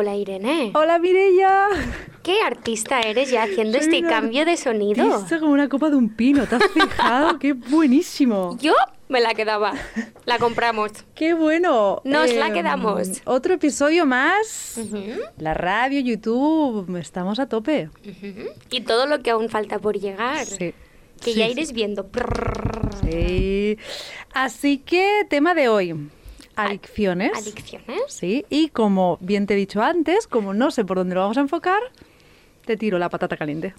Hola Irene. Hola Mireia. ¿Qué artista eres ya haciendo este cambio de sonido? Esto como una copa de un pino, ¿te has fijado? ¡Qué buenísimo! Yo me la quedaba. La compramos. ¡Qué bueno! Nos la quedamos. Otro episodio más. La radio, YouTube, estamos a tope. Y todo lo que aún falta por llegar. Sí. Que Sí, ya sí. iréis viendo. Sí. Así que, tema de hoy. Adicciones. Adicciones. Sí, y como bien te he dicho antes, como no sé por dónde lo vamos a enfocar, te tiro la patata caliente.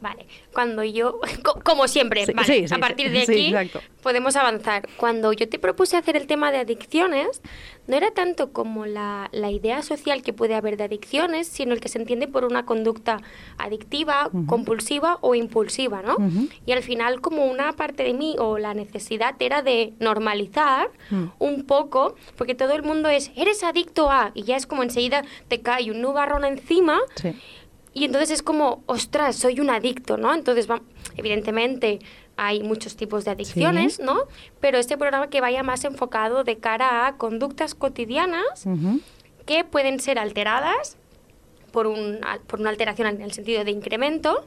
Vale, cuando yo, co- como siempre, Sí, vale, sí, sí, a partir de aquí podemos avanzar. Cuando yo te propuse hacer el tema de adicciones, no era tanto como la, la idea social que puede haber de adicciones, sino el que se entiende por una conducta adictiva, compulsiva o impulsiva, ¿no? Y al final como una parte de mí o la necesidad era de normalizar Mm. un poco, porque todo el mundo es, eres adicto a, y ya es como enseguida te cae un nubarrón encima Sí. Y entonces es como, ostras, soy un adicto, ¿no? Entonces, va- evidentemente hay muchos tipos de adicciones, Sí. ¿no? Pero este programa que vaya más enfocado de cara a conductas cotidianas que pueden ser alteradas por, un, por una alteración en el sentido de incremento.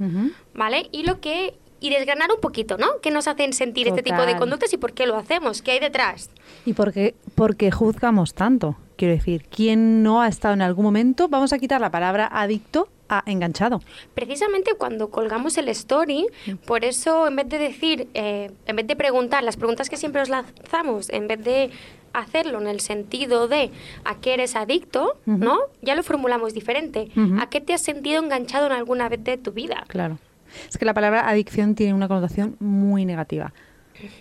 ¿vale? Y lo que y desgranar un poquito, ¿no? ¿Qué nos hacen sentir este tipo de conductas y por qué lo hacemos? ¿Qué hay detrás? ¿Y por qué, por qué juzgamos tanto? Quiero decir, ¿quién no ha estado en algún momento? Vamos a quitar la palabra adicto a enganchado. Precisamente cuando colgamos el story, por eso en vez de decir, eh, en vez de preguntar, las preguntas que siempre os lanzamos, en vez de hacerlo en el sentido de a qué eres adicto. ¿no? Ya lo formulamos diferente. ¿A qué te has sentido enganchado en alguna vez de tu vida? Claro. Es que la palabra adicción tiene una connotación muy negativa.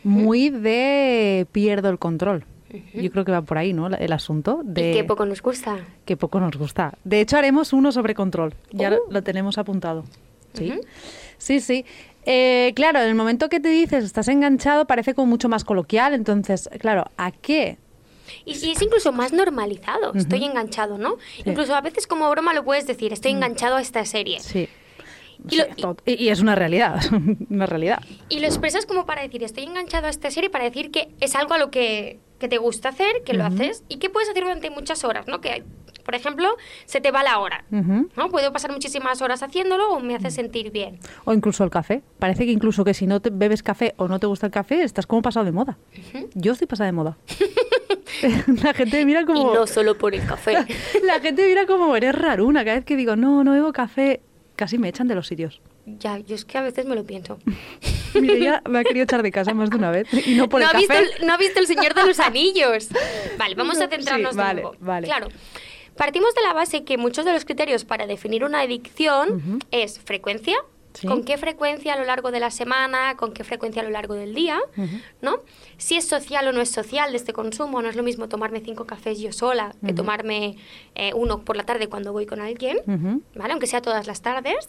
Muy de pierdo el control. Yo creo que va por ahí, ¿no? El asunto de Y qué poco nos gusta. que poco nos gusta. De hecho, haremos uno sobre control. Ya lo, Uh. lo tenemos apuntado. Sí, sí. sí. Eh, claro, en el momento que te dices estás enganchado parece como mucho más coloquial. Entonces, claro, ¿a qué? Y, y es incluso más normalizado, estoy enganchado, ¿no? Incluso a veces como broma lo puedes decir, estoy enganchado a esta serie. Mm. Sí. Lo- y, y es una realidad, una realidad. Y lo expresas como para decir, estoy enganchado a esta serie, para decir que es algo a lo que, que te gusta hacer, que lo haces y que puedes hacer durante muchas horas, ¿no? Que, por ejemplo, se te va la hora. ¿no? Puedo pasar muchísimas horas haciéndolo o me hace Mm. sentir bien. O incluso el café. Parece que incluso que si no te bebes café o no te gusta el café, estás como pasado de moda. Yo estoy pasada de moda. La gente mira Y como... no solo por el café. La gente mira como eres raruna. Cada vez que digo, no, no bebo café, casi me echan de los sitios. Ya, yo es que a veces me lo pienso. Me ha querido echar de casa más de una vez. Y no por ¿No el ha, visto café. el, no ha visto El Señor de los Anillos? Vale, vamos a Sí, centrarnos de vale, nuevo. vale. Claro. Partimos de la base que muchos de los criterios para definir una adicción Ujú. es frecuencia, Sí. con qué frecuencia a lo largo de la semana, con qué frecuencia a lo largo del día. ¿no? Si es social o no es social de este consumo, no es lo mismo tomarme cinco cafés yo sola que tomarme eh, uno por la tarde cuando voy con alguien. ¿vale? Aunque sea todas las tardes.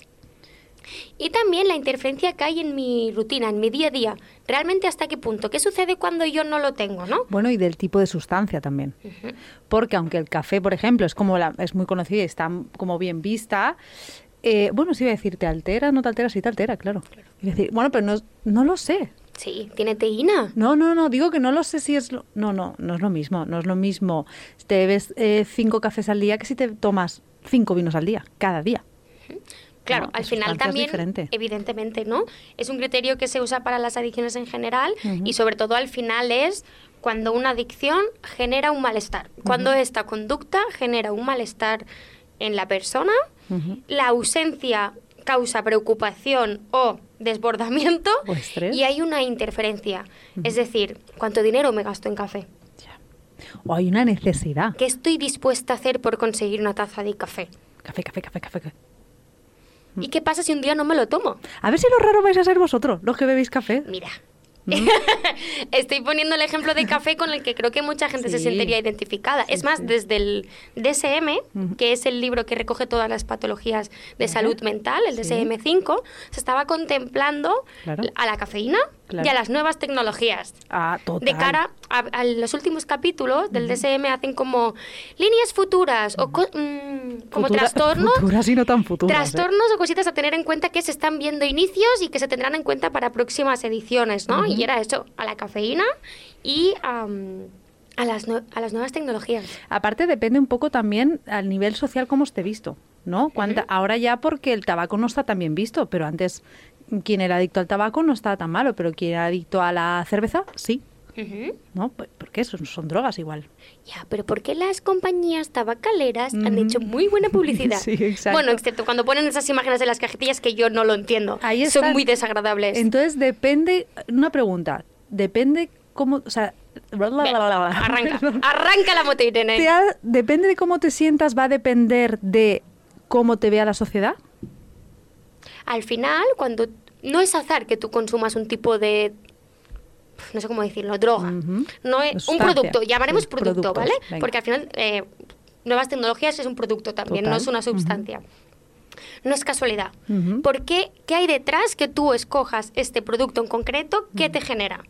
Y también la interferencia que hay en mi rutina, en mi día a día. Realmente hasta qué punto, qué sucede cuando yo no lo tengo, ¿no? Bueno, y del tipo de sustancia también. Porque aunque el café, por ejemplo, es como la, es muy conocida y está como bien vista, eh, bueno, sí iba a decir, ¿te altera? ¿No te altera? Sí te altera, claro. A decir, bueno, pero no, no lo sé. Sí, tiene teína. No, no, no, digo que no lo sé si es lo... No, no, no es lo mismo, no es lo mismo. Si te bebes eh, cinco cafés al día que si te tomas cinco vinos al día, cada día. Claro, No, al final también, diferente. evidentemente, ¿no? Es un criterio que se usa para las adicciones en general y sobre todo al final es cuando una adicción genera un malestar. Cuando esta conducta genera un malestar en la persona, la ausencia causa preocupación o desbordamiento O y hay una interferencia. Es decir, ¿cuánto dinero me gasto en café? Ya. O hay una necesidad. ¿Qué estoy dispuesta a hacer por conseguir una taza de café? Café, café, café, café. café. ¿Y qué pasa si un día no me lo tomo? A ver si lo raro vais a ser vosotros, los que bebéis café. Mira. ¿Mm? Estoy poniendo el ejemplo de café con el que creo que mucha gente se sentiría identificada. Sí, es más, sí. desde el DSM, que es el libro que recoge todas las patologías de salud mental, el Sí. DSM-5, se estaba contemplando Claro. a la cafeína Claro. y a las nuevas tecnologías. Ah, total. De cara a, a los últimos capítulos del DSM hacen como líneas futuras o co- mm, como Futura- trastornos Futuras y no tan futuras. ¿eh? Trastornos o cositas a tener en cuenta que se están viendo inicios y que se tendrán en cuenta para próximas ediciones, ¿no? Y era eso, a la cafeína y A las, a las nuevas tecnologías. Aparte depende un poco también al nivel social cómo esté visto, ¿no? Cuánta- Ahora ya porque el tabaco no está tan bien visto, pero antes quien era adicto al tabaco no estaba tan malo, pero quien era adicto a la cerveza, sí. ¿no? Pues, Porque eso son drogas igual. Ya, pero ¿por qué las compañías tabacaleras han hecho muy buena publicidad? Sí, exacto. Bueno, excepto cuando ponen esas imágenes en las cajetillas que yo no lo entiendo. Ahí Son están. muy desagradables. Entonces depende, una pregunta, depende cómo, o sea, bla, bla, Ve, bla, bla, bla. arranca, arranca la moto, Irene. Ha- depende de cómo te sientas, va a depender de cómo te vea la sociedad. Al final, cuando no es azar que tú consumas un tipo de no sé cómo decirlo, droga. No es un producto, llamaremos producto, productos, ¿vale? venga. Porque al final eh, nuevas tecnologías es un producto también, no es una sustancia. No es casualidad. Ujú. ¿Por qué? ¿Qué hay detrás que tú escojas este producto en concreto? ¿Qué te genera?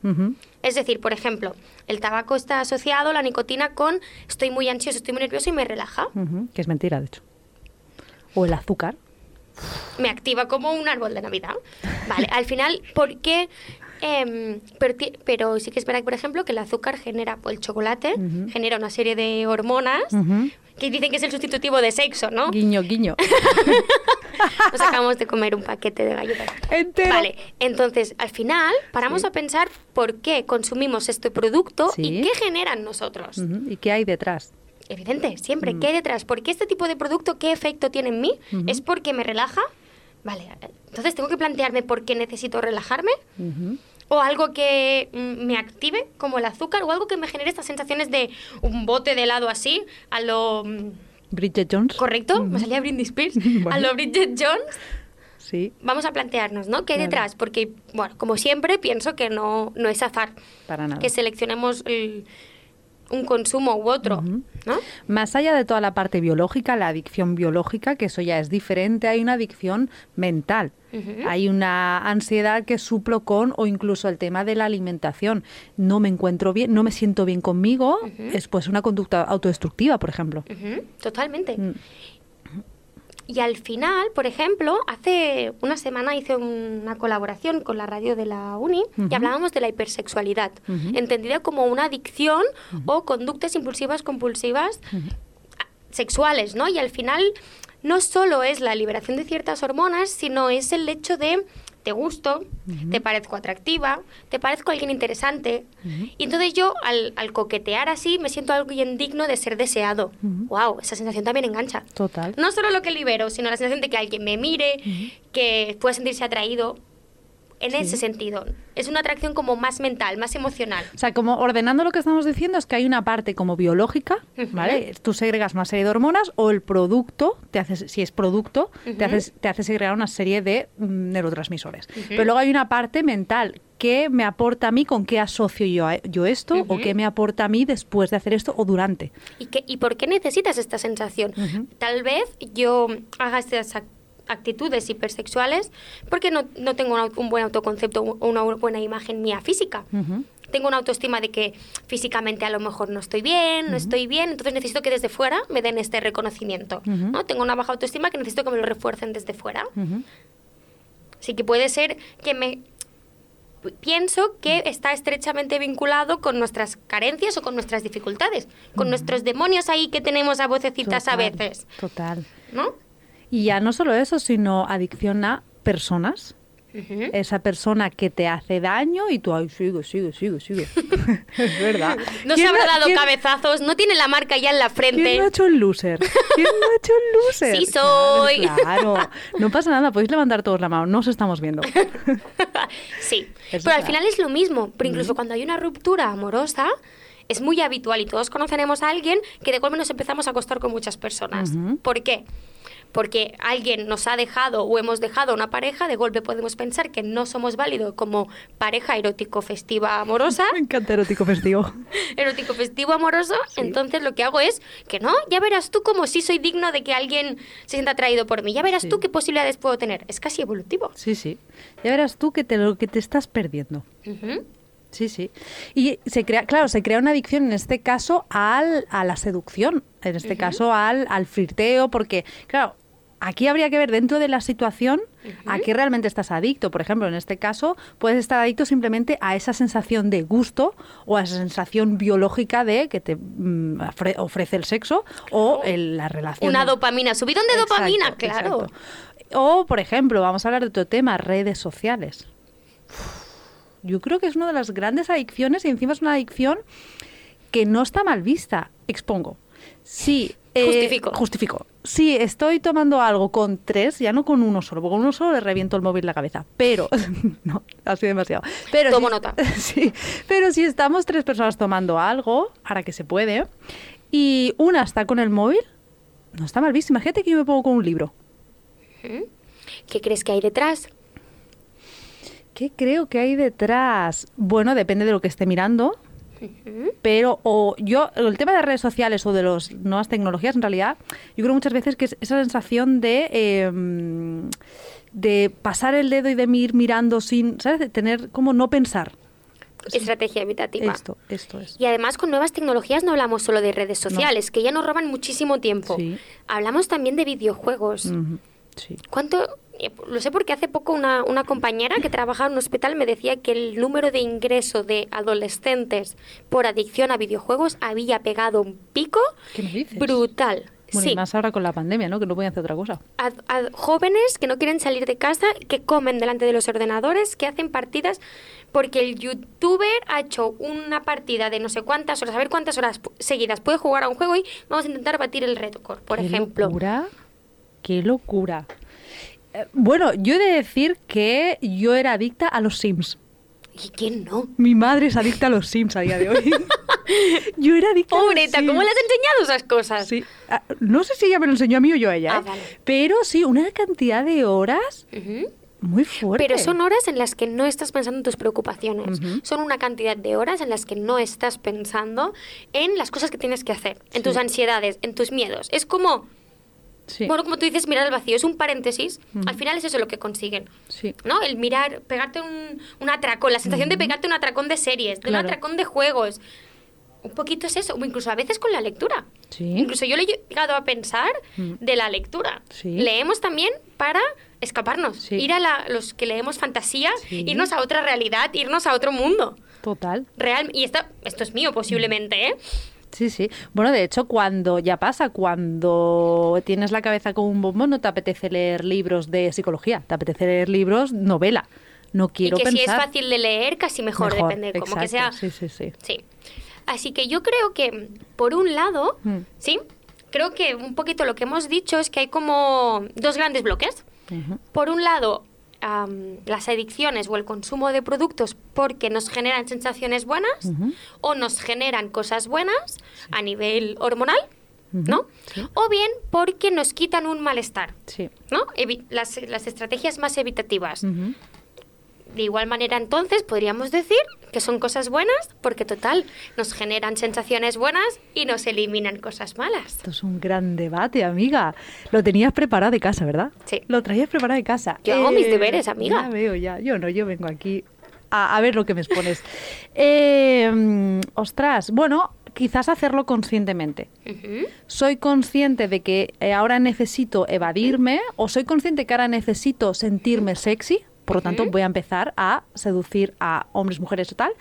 Es decir, por ejemplo, el tabaco está asociado, la nicotina, con estoy muy ansioso, estoy muy nervioso y me relaja. Que es mentira, de hecho. O el azúcar. Me activa como un árbol de Navidad. Vale, al final, ¿por qué? Em, pero, sí que es verdad, por ejemplo, que el azúcar genera, o el chocolate, genera una serie de hormonas que dicen que es el sustitutivo de sexo, ¿no? Guiño, guiño. Nos acabamos de comer un paquete de galletas. Entero. Vale, entonces, al final, paramos Sí. a pensar por qué consumimos este producto Sí. y qué generan nosotros. ¿Y qué hay detrás? Evidente, siempre. Mm. ¿Qué hay detrás? ¿Por qué este tipo de producto, qué efecto tiene en mí? ¿Es porque me relaja? Vale, entonces tengo que plantearme por qué necesito relajarme. O algo que mm, me active, como el azúcar, o algo que me genere estas sensaciones de un bote de helado así, a lo... mm, Bridget Jones. ¿Correcto? Me salía Britney Spears. Bueno. A lo Bridget Jones. Sí, Vamos a plantearnos, ¿no? ¿Qué hay Claro. detrás? Porque, bueno, como siempre, pienso que no, no es azar para nada. que seleccionemos el- un consumo u otro. ¿no? Más allá de toda la parte biológica, la adicción biológica, que eso ya es diferente, hay una adicción mental. Hay una ansiedad que suplo con, o incluso el tema de la alimentación. No me encuentro bien, no me siento bien conmigo, es pues una conducta autodestructiva, por ejemplo. Totalmente. Mm. Y al final, por ejemplo, hace una semana hice una colaboración con la radio de la Uni y hablábamos de la hipersexualidad, entendida como una adicción o conductas impulsivas compulsivas sexuales, ¿no? Y al final no solo es la liberación de ciertas hormonas, sino es el hecho de te gusto, te parezco atractiva, te parezco alguien interesante. Y entonces yo, al, al coquetear así, me siento alguien digno de ser deseado. ¡Wow! Esa sensación también engancha. Total. No solo lo que libero, sino la sensación de que alguien me mire, que pueda sentirse atraído. En Sí. ese sentido, es una atracción como más mental, más emocional. O sea, como ordenando lo que estamos diciendo es que hay una parte como biológica. ¿vale? Tú segregas una serie de hormonas o el producto, te hace, si es producto, te, Ujú. hace, te hace segregar una serie de mm, neurotransmisores. Pero luego hay una parte mental. ¿Qué me aporta a mí? ¿Con qué asocio yo, a- yo esto? ¿O qué me aporta a mí después de hacer esto o durante? ¿Y, qué, ¿Y por qué necesitas esta sensación? Tal vez yo haga estas ac- actitudes hipersexuales porque no, no tengo un, buen autoconcepto o una buena imagen mía física. Tengo una autoestima de que físicamente a lo mejor no estoy bien, no estoy bien, entonces necesito que desde fuera me den este reconocimiento. ¿no? Tengo una baja autoestima que necesito que me lo refuercen desde fuera. Así que puede ser que me pienso que está estrechamente vinculado con nuestras carencias o con nuestras dificultades, con nuestros demonios ahí que tenemos a vocecitas a veces, Total. ¿no? Y ya no solo eso, sino adicción a personas. Esa persona que te hace daño y tú, ay, sigue, sigue, sigue, sigue. es verdad. No se ¿Quién habrá dado quién- cabezazos, no tiene la marca ya en la ¿Quién frente. no ha hecho el loser? ¿Quién no ha hecho el loser? Sí soy. Claro, claro. No pasa nada, podéis levantar todos la mano, no os estamos viendo. sí, Es pero al final es lo mismo, pero incluso cuando hay una ruptura amorosa, es muy habitual y todos conoceremos a alguien que de golpe nos empezamos a acostar con muchas personas. ¿Por qué? Porque alguien nos ha dejado o hemos dejado una pareja, de golpe podemos pensar que no somos válidos como pareja erótico festiva amorosa, Me encanta erótico festivo. erótico festivo amoroso, Sí. entonces lo que hago es que no, ya verás tú como si soy digno de que alguien se sienta atraído por mí, ya verás Sí. tú qué posibilidades puedo tener. Es casi evolutivo. Sí, sí. Ya verás tú que te, lo que te estás perdiendo. Sí, sí. Y se crea, claro, se crea una adicción en este caso al, a la seducción, en este caso al, al flirteo, porque, claro, aquí habría que ver dentro de la situación a qué realmente estás adicto. Por ejemplo, en este caso, puedes estar adicto simplemente a esa sensación de gusto o a esa sensación biológica de que te mm, ofre- ofrece el sexo o el- la relación. Una dopamina, subidón de Exacto, dopamina, claro. exacto. O, por ejemplo, vamos a hablar de otro tema, redes sociales. Yo creo que es una de las grandes adicciones y encima es una adicción que no está mal vista. Expongo. Sí. Eh, Justifico. justifico. Sí, estoy tomando algo con tres, ya no con uno solo, porque con uno solo le reviento el móvil la cabeza. Pero, no, ha sido demasiado. Pero Tomo si- nota. Sí, pero si estamos tres personas tomando algo, ahora que se puede, y una está con el móvil, no está mal visto. Imagínate que yo me pongo con un libro. ¿Qué crees que hay detrás? ¿Qué creo que hay detrás? Bueno, depende de lo que esté mirando. Pero o yo, el tema de redes sociales o de las nuevas tecnologías, en realidad, yo creo muchas veces que es esa sensación de, eh, de pasar el dedo y de ir mirando sin, ¿sabes? De tener como no pensar. Estrategia evitativa. Esto, esto es. Y además con nuevas tecnologías no hablamos solo de redes sociales, que ya nos roban muchísimo tiempo. Sí. Hablamos también de videojuegos. Sí. ¿Cuánto? Eh, Lo sé porque hace poco una, una compañera que trabajaba en un hospital me decía que el número de ingreso de adolescentes por adicción a videojuegos había pegado un pico ¿Qué me dices? brutal. Bueno, y sí, más ahora con la pandemia, ¿no? Que no pueden hacer otra cosa. a, a jóvenes que no quieren salir de casa, que comen delante de los ordenadores, que hacen partidas, porque el youtuber ha hecho una partida de no sé cuántas horas, a ver cuántas horas seguidas puede jugar a un juego y vamos a intentar batir el récord, por Qué ejemplo. locura, qué locura. Eh, Bueno, yo he de decir que yo era adicta a los Sims. ¿Y quién no? Mi madre es adicta a los Sims a día de hoy. yo era adicta a los ¿cómo Sims. le has enseñado esas cosas? Sí. Ah, No sé si ella me lo enseñó a mí o yo a ella, Ah, ¿eh? vale. pero sí, una cantidad de horas muy fuerte. Pero son horas en las que no estás pensando en tus preocupaciones. Son una cantidad de horas en las que no estás pensando en las cosas que tienes que hacer, en Sí. tus ansiedades, en tus miedos. Es como, Sí, bueno, como tú dices, mirar al vacío. Es un paréntesis. Ujú. Al final es eso lo que consiguen. sí. ¿No? El mirar, pegarte un, un atracón, la sensación de pegarte un atracón de series, de Claro. un atracón de juegos. Un poquito es eso, o incluso a veces con la lectura. Sí. Incluso yo le he llegado a pensar Mm. de la lectura. Leemos también para escaparnos, ir a la- los que leemos fantasía, Sí. irnos a otra realidad, irnos a otro mundo. Total. Real, y esta, esto es mío posiblemente, ¿eh? Sí, sí. Bueno, de hecho, cuando ya pasa, cuando tienes la cabeza como un bombón, no te apetece leer libros de psicología, te apetece leer libros novela. No quiero y que si es pensar. fácil de leer, casi mejor, Mejor, depende, como que exacto, sea... Sí, sí, sí. Sí. Así que yo creo que, por un lado, Mm. sí, creo que un poquito lo que hemos dicho es que hay como dos grandes bloques. Por un lado, am, las adicciones o el consumo de productos porque nos generan sensaciones buenas o nos generan cosas buenas a nivel hormonal, ¿no? sí. O bien porque nos quitan un malestar, Sí. ¿no? Evi- las, las estrategias más evitativas. De igual manera, entonces, podríamos decir que son cosas buenas porque, total, nos generan sensaciones buenas y nos eliminan cosas malas. Esto es un gran debate, amiga. Lo tenías preparado de casa, ¿verdad? Sí. Lo traías preparado de casa. Eh, Yo hago mis deberes, amiga. Ya veo, ya. Yo no, yo vengo aquí a, a ver lo que me expones. Eh, ostras, bueno, quizás hacerlo conscientemente. Soy consciente de que eh, ahora necesito evadirme o soy consciente que ahora necesito sentirme sexy, por lo tanto voy a empezar a seducir a hombres, mujeres o tal,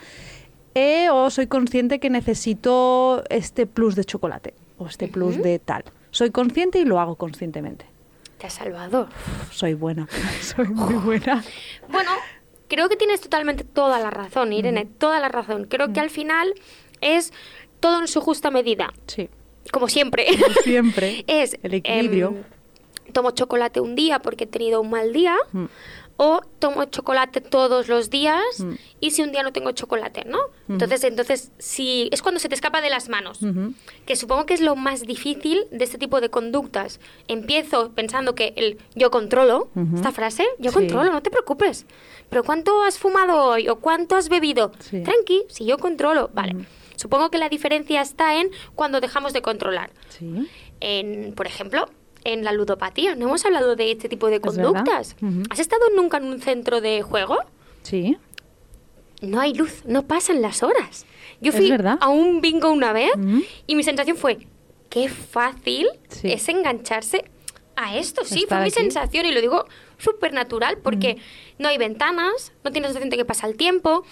eh, o soy consciente que necesito este plus de chocolate o este plus de tal. Soy consciente y lo hago conscientemente. Te has salvado. Soy buena, soy muy buena. Bueno, creo que tienes totalmente toda la razón, Irene, toda la razón. Creo que al final es todo en su justa medida, Sí, como siempre. como siempre. es el equilibrio. em, tomo chocolate un día porque he tenido un mal día. Mm. O tomo chocolate todos los días Mm. y si un día no tengo chocolate, ¿no? Entonces, entonces si es cuando se te escapa de las manos. Que supongo que es lo más difícil de este tipo de conductas. Empiezo pensando que el yo controlo, esta frase, yo Sí. controlo, no te preocupes. Pero ¿cuánto has fumado hoy o cuánto has bebido? Sí. Tranqui, si yo controlo, vale. Supongo que la diferencia está en cuando dejamos de controlar. Sí, En, por ejemplo, en la ludopatía. No hemos hablado de este tipo de conductas. ¿Has estado nunca en un centro de juego? sí. No hay luz, no pasan las horas. Yo fui a un bingo una vez y mi sensación fue, qué fácil Sí. es engancharse. a esto, sí, Estar fue mi aquí. sensación y lo digo súper natural porque no hay ventanas, no tienes sensación de que pasa el tiempo.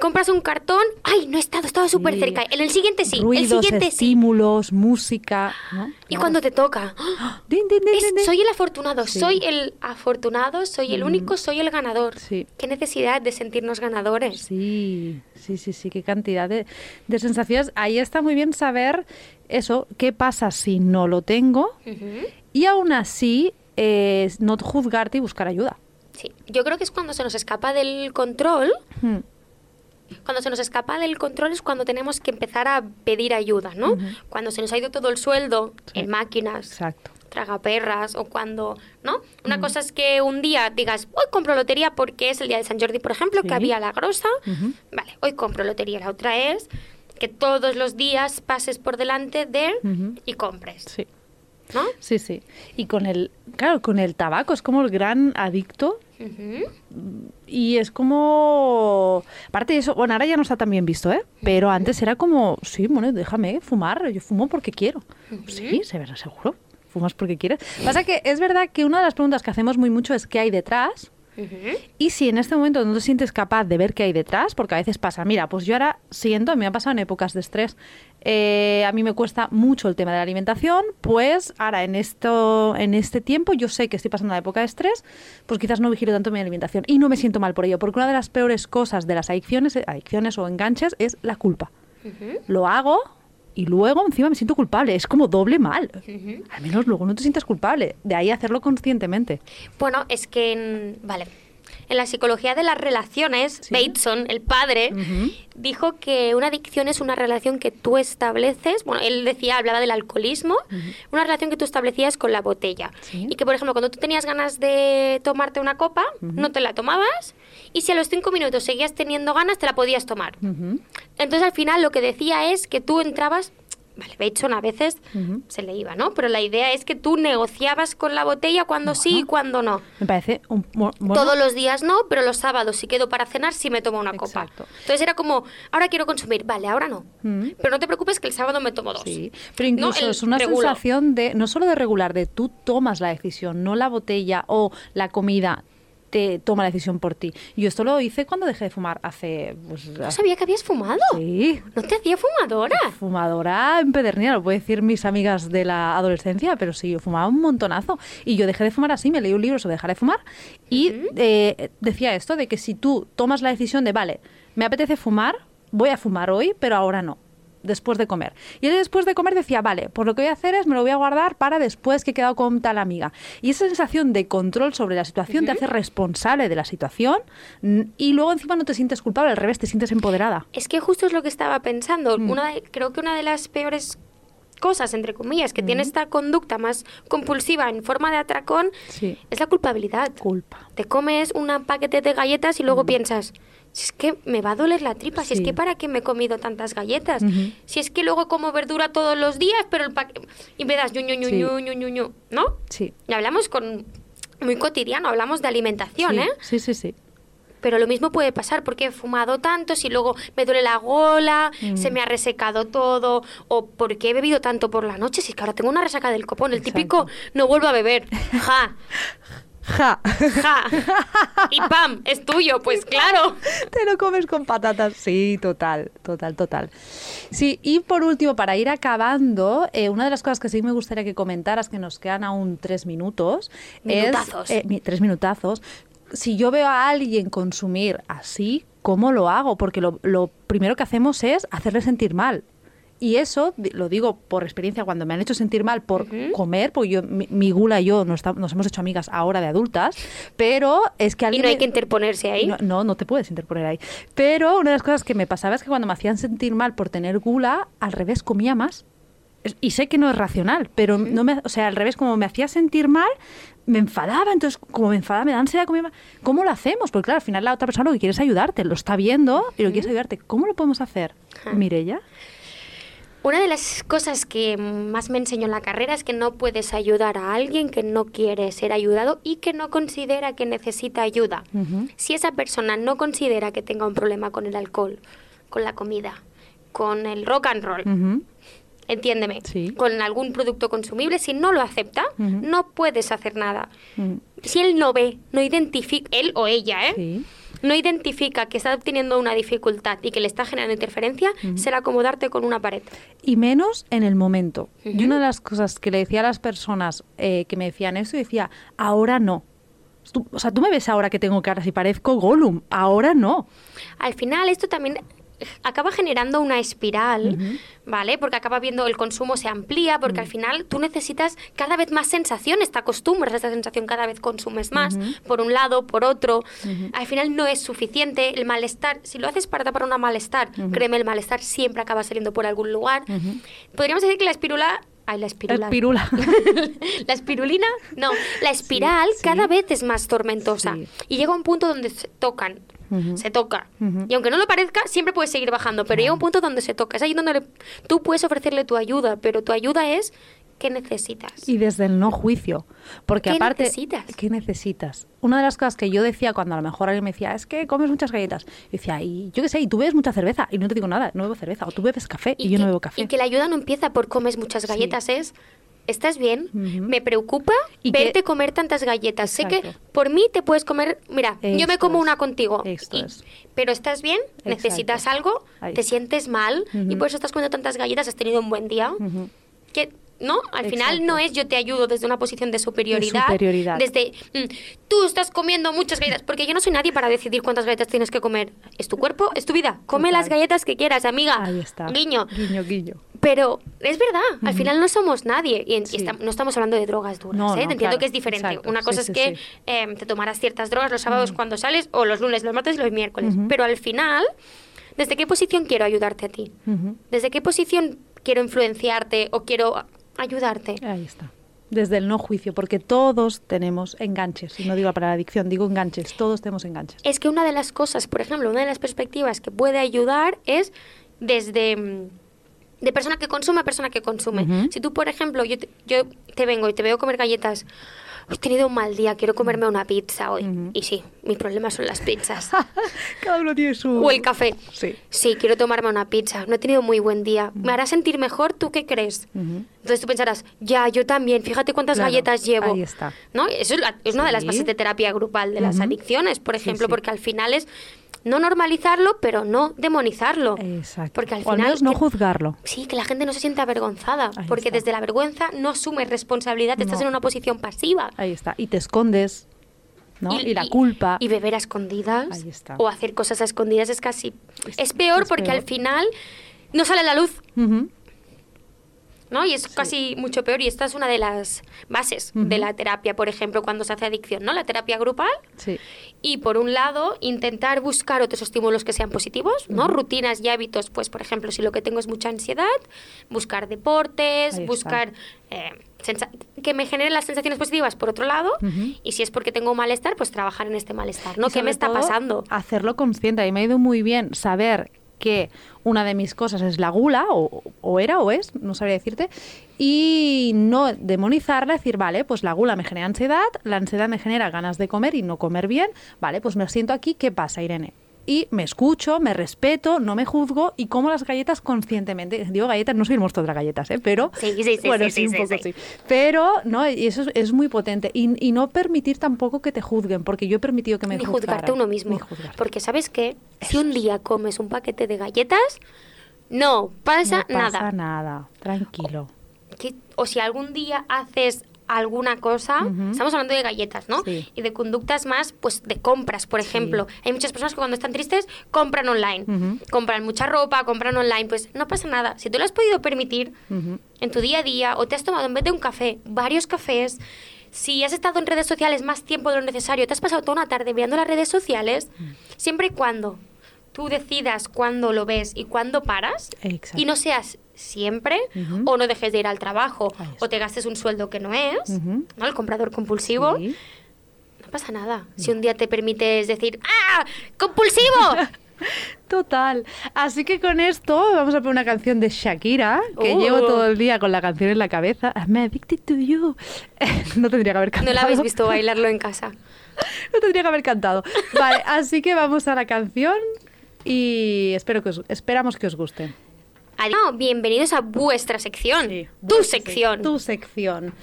Compras un cartón, ay, no he estado, estaba súper Sí. cerca. En el siguiente sí, Ruidos, el siguiente sí. estímulos, música. ¿no? Y cuando te toca, ¡ah! Din, din, din, es- din, din. soy el afortunado, Sí. soy el afortunado, soy el único, soy el ganador. Sí. Qué necesidad de sentirnos ganadores. Sí, sí, sí, sí, qué cantidad de, de sensaciones. Ahí está muy bien saber eso, qué pasa si no lo tengo y aún así eh, no juzgarte y buscar ayuda. Sí, yo creo que es cuando se nos escapa del control. Cuando se nos escapa del control es cuando tenemos que empezar a pedir ayuda, ¿no? Cuando se nos ha ido todo el sueldo Sí. en máquinas, Exacto. tragaperras o cuando, ¿no? Una cosa es que un día digas, hoy compro lotería porque es el día de San Jordi, por ejemplo, Sí. que había la grosa. Vale, hoy compro lotería. La otra es que todos los días pases por delante de Ujú. y compres, Sí, ¿no? sí, sí. Y con el, claro, con el tabaco es como el gran adicto Y es como, aparte de eso, bueno, ahora ya no está tan bien visto, ¿eh? Pero antes era como, sí, bueno, déjame fumar, yo fumo porque quiero. Sí, se verá seguro. Fumas porque quieres. Pasa que es verdad que una de las preguntas que hacemos muy mucho es qué hay detrás. Y si en este momento no te sientes capaz de ver qué hay detrás, porque a veces pasa, mira, pues yo ahora siento, me ha pasado en épocas de estrés, eh, a mí me cuesta mucho el tema de la alimentación, pues ahora en esto, en este tiempo yo sé que estoy pasando una época de estrés, pues quizás no vigilo tanto mi alimentación y no me siento mal por ello, porque una de las peores cosas de las adicciones, adicciones o enganches es la culpa. Lo hago y luego encima me siento culpable, es como doble mal. Al menos luego no te sientes culpable, de ahí hacerlo conscientemente. Bueno, es que, en, vale, en la psicología de las relaciones, Sí. Bateson, el padre, dijo que una adicción es una relación que tú estableces, bueno, él decía, hablaba del alcoholismo, una relación que tú establecías con la botella. Sí. Y que, por ejemplo, cuando tú tenías ganas de tomarte una copa, no te la tomabas, y si a los cinco minutos seguías teniendo ganas, te la podías tomar. Entonces, al final, lo que decía es que tú entrabas. Vale, Bateson a veces se le iba, ¿no? Pero la idea es que tú negociabas con la botella cuando sí y cuando no. Me parece un... bueno, Todos los días no, pero los sábados si quedo para cenar sí me tomo una copa. Entonces era como, ahora quiero consumir, vale, ahora no. Pero no te preocupes que el sábado me tomo dos. Sí, pero No, incluso el es una regulo. sensación de, no solo de regular, de tú tomas la decisión, no la botella o la comida te toma la decisión por ti. Yo esto lo hice cuando dejé de fumar hace... Pues, No sabía que habías fumado. Sí, No te hacía fumadora. fumadora empedernida, lo pueden decir mis amigas de la adolescencia, pero sí, yo fumaba un montonazo. Y yo dejé de fumar así, me leí un libro sobre dejar de fumar y eh, decía esto, de que si tú tomas la decisión de, vale, me apetece fumar, voy a fumar hoy, pero ahora no después de comer. Y él después de comer decía, vale, pues lo que voy a hacer es me lo voy a guardar para después que he quedado con tal amiga. Y esa sensación de control sobre la situación te hace responsable de la situación mm, y luego encima no te sientes culpable, al revés, te sientes empoderada. Es que justo es lo que estaba pensando. Mm. Una de- creo que una de las peores cosas, entre comillas, que tiene esta conducta más compulsiva en forma de atracón Sí. es la culpabilidad. Culpa. Te comes un paquete de galletas y luego piensas, si es que me va a doler la tripa, si es Mm. Que para qué me he comido tantas galletas, si es que luego como verdura todos los días, pero el paquete... Y me das ñu, ñu, ñu, Sí. ñu, ñu, ñu, ñu, ¿no? Sí. Y hablamos con... Muy cotidiano, hablamos de alimentación, sí, ¿eh? Sí, sí, sí. Pero lo mismo puede pasar porque he fumado tanto, si luego me duele la gola, Mm. se me ha resecado todo, o porque he bebido tanto por la noche, si es que ahora tengo una resaca del copón, el Exacto. típico no vuelvo a beber, ja, Ja. ja, y pam, es tuyo, pues claro. Te lo comes con patatas. Sí, total, total, total. Sí, y por último, para ir acabando, eh, una de las cosas que sí me gustaría que comentaras, que nos quedan aún tres minutos, Minutazos. es... eh, tres minutazos. Si yo veo a alguien consumir así, ¿cómo lo hago? Porque lo, lo primero que hacemos es hacerle sentir mal. Y eso, lo digo por experiencia, cuando me han hecho sentir mal por comer, porque yo, mi, mi gula y yo nos, hemos hecho amigas ahora de adultas, pero es que Y alguien... no hay que interponerse ahí. no, no, no te puedes interponer ahí. Pero una de las cosas que me pasaba es que cuando me hacían sentir mal por tener gula, al revés comía más. Y sé que no es racional, pero no me, o sea, al revés, como me hacía sentir mal, me enfadaba, entonces como me enfadaba, me da ansiedad, comía más. ¿Cómo lo hacemos? Porque claro, al final la otra persona lo que quiere es ayudarte, lo está viendo y lo quieres ayudarte. ¿Cómo lo podemos hacer? Mirella. Una de las cosas que más me enseñó en la carrera es que no puedes ayudar a alguien que no quiere ser ayudado y que no considera que necesita ayuda. Si esa persona no considera que tenga un problema con el alcohol, con la comida, con el rock and roll, entiéndeme, Sí. con algún producto consumible, si no lo acepta, no puedes hacer nada. Mm, Si él no ve, no identifica, él o ella, ¿eh? Sí. No identifica que está obteniendo una dificultad y que le está generando interferencia, será acomodarte con una pared. Y menos en el momento. Y una de las cosas que le decía a las personas eh, que me decían eso, decía, ahora no. Tú- o sea, tú me ves ahora que tengo cara si parezco Gollum, ahora no. Al final esto también acaba generando una espiral. ¿vale? Porque acaba viendo el consumo se amplía, porque al final tú necesitas cada vez más sensaciones, te acostumbras a esta sensación, cada vez consumes más, por un lado, por otro. Al final no es suficiente, el malestar, si lo haces para tapar un malestar, créeme, el malestar siempre acaba saliendo por algún lugar. Podríamos decir que la espirula... Ay, la espirula. La espirulina, no, la espiral sí. cada vez es más tormentosa Sí. y llega un punto donde se tocan, Se toca. Y aunque no lo parezca, siempre puedes seguir bajando, pero llega un punto donde se toca. Es ahí donde le- tú puedes ofrecerle tu ayuda, pero tu ayuda es ¿qué necesitas? Y desde el no juicio. Porque ¿Qué aparte. necesitas? ¿Qué necesitas? Una de las cosas que yo decía cuando a lo mejor alguien me decía, es que comes muchas galletas. Yo decía, y yo qué sé, y tú bebes mucha cerveza. Y no te digo nada, no bebo cerveza. O tú bebes café y, yo que, no bebo café. y que la ayuda no empieza por comes muchas galletas, es ¿estás bien? Me preocupa Y que- verte comer tantas galletas. Sé que por mí te puedes comer, mira, yo me como es. una contigo. Esto y- es. Pero estás bien, necesitas algo, Ahí te sientes mal y por eso estás comiendo tantas galletas, has tenido un buen día. Que no al final no es yo te ayudo desde una posición de superioridad, superioridad. desde mm, tú estás comiendo muchas galletas porque yo no soy nadie para decidir cuántas galletas tienes que comer. Es tu cuerpo es tu vida. Come Total. las galletas que quieras amiga. Ahí está. guiño. Guiño, guiño. pero es verdad al final no somos nadie y, en- no estamos hablando de drogas duras No, ¿eh? no, entiendo claro. que es diferente. Exacto. una cosa Sí, es sí, que eh, te tomarás ciertas drogas los sábados cuando sales o los lunes los martes y los miércoles. Pero al final desde qué posición quiero ayudarte a ti desde qué posición quiero influenciarte o quiero ayudarte Ahí está. Desde el no juicio, porque todos tenemos enganches. Y no digo para la adicción, digo enganches. Todos tenemos enganches. Es que una de las cosas, por ejemplo, una de las perspectivas que puede ayudar es desde mm, de persona que consume a persona que consume. Si tú, por ejemplo, yo te, yo te vengo y te veo comer galletas, he tenido un mal día, quiero comerme una pizza hoy. Ujú. Y sí, mi problema son las pizzas. Cada uno tiene su... o el café. Sí. Sí, quiero tomarme una pizza. No he tenido muy buen día. ¿Me hará sentir mejor? ¿Tú qué crees? Ujú. Entonces tú pensarás, ya, yo también, fíjate cuántas Claro, galletas llevo. ahí está. ¿No? Eso es, la- es una de las Sí. bases de terapia grupal de las Ujú. adicciones, por Sí, ejemplo, sí. porque al final es no normalizarlo, pero no demonizarlo. Exacto. Porque al O al final menos no que- juzgarlo. Sí, que la gente no se sienta avergonzada, Ahí porque está. desde la vergüenza no asumes responsabilidad, estás en una posición pasiva. Ahí está. Y te escondes, ¿no? Y, la culpa. Y beber a escondidas. Ahí está. O hacer cosas a escondidas es casi... Es- Es, peor es porque peor. al final no sale a la luz. ¿No? Y es casi mucho peor y esta es una de las bases de la terapia, por ejemplo, cuando se hace adicción, ¿no? La terapia grupal Sí. y por un lado intentar buscar otros estímulos que sean positivos, ¿no? Rutinas y hábitos, pues por ejemplo, si lo que tengo es mucha ansiedad, buscar deportes, buscar eh, que me generen las sensaciones positivas por otro lado y si es porque tengo un malestar, pues trabajar en este malestar, ¿no? ¿Qué me está pasando? Hacerlo consciente. Y me ha ido muy bien saber que una de mis cosas es la gula, o, era o es, no sabría decirte, y no demonizarla, decir, vale, pues la gula me genera ansiedad, la ansiedad me genera ganas de comer y no comer bien, vale, pues me siento aquí, ¿qué pasa, Irene? Y me escucho, me respeto, no me juzgo y como las galletas conscientemente. Digo galletas, no soy el monstruo de las galletas, ¿eh? pero Sí, sí, sí, bueno, sí, un poco sí. Pero no, y eso es, es muy potente y, y no permitir tampoco que te juzguen, porque yo he permitido que me Ni juzgaran. juzgarte uno mismo. Ni juzgarte. Porque sabes qué, si un día comes un paquete de galletas, no pasa, no pasa nada. nada. Tranquilo. Que- o si algún día haces alguna cosa, estamos hablando de galletas, ¿no? Sí. Y de conductas más, pues de compras, por Sí. ejemplo. Hay muchas personas que cuando están tristes compran online, compran mucha ropa, compran online, pues no pasa nada. Si tú lo has podido permitir en tu día a día o te has tomado en vez de un café varios cafés, si has estado en redes sociales más tiempo de lo necesario, te has pasado toda una tarde viendo las redes sociales, Mm. siempre y cuando tú decidas cuándo lo ves y cuándo paras Exacto. y no seas siempre o no dejes de ir al trabajo o te gastes un sueldo que no es. ¿no? El comprador compulsivo, Sí. no pasa nada. Si un día te permites decir, ¡ah! ¡Compulsivo! Total. Así que con esto vamos a poner una canción de Shakira, que Oh. llevo todo el día con la canción en la cabeza. I'm addicted to you. no tendría que haber no cantado. la habéis visto bailarlo en casa. No tendría que haber cantado. Vale, así que vamos a la canción y espero que os- esperamos que os guste. Adiós, bienvenidos a vuestra sección. Sí, tu vuestra sección. Tu sección.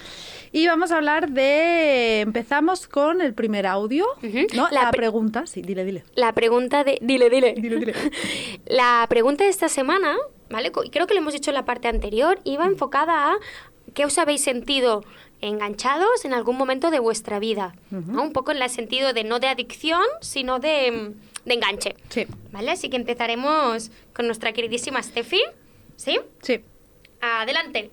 Y vamos a hablar de... Empezamos con el primer audio. ¿no? La La, pre- pregunta, sí, dile, dile. La pregunta de... Dile, dile. Dile, dile. La pregunta de esta semana, ¿vale? Creo que lo hemos hecho en la parte anterior, iba enfocada a qué os habéis sentido enganchados en algún momento de vuestra vida. ¿no? Un poco en el sentido de no de adicción, sino de, mm, de enganche. Sí, ¿Vale? Así que empezaremos con nuestra queridísima Steffi. ¿Sí? sí. Adelante.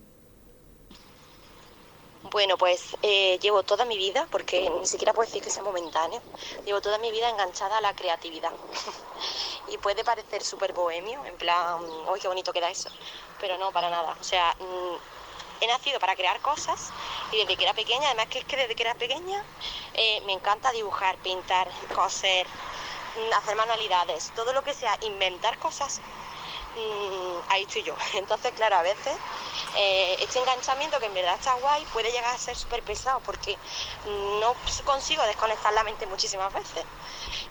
Bueno, pues eh, llevo toda mi vida, porque ni siquiera puedo decir que sea momentáneo, llevo toda mi vida enganchada a la creatividad. y puede parecer súper bohemio, en plan, uy, qué bonito queda eso, pero no, para nada. O sea, mm, he nacido para crear cosas y desde que era pequeña, además que es que desde que era pequeña eh, me encanta dibujar, pintar, coser, mm, hacer manualidades, todo lo que sea inventar cosas mm, ahí estoy yo. Entonces, claro, a veces eh, este enganchamiento que en verdad está guay puede llegar a ser súper pesado porque no consigo desconectar la mente muchísimas veces.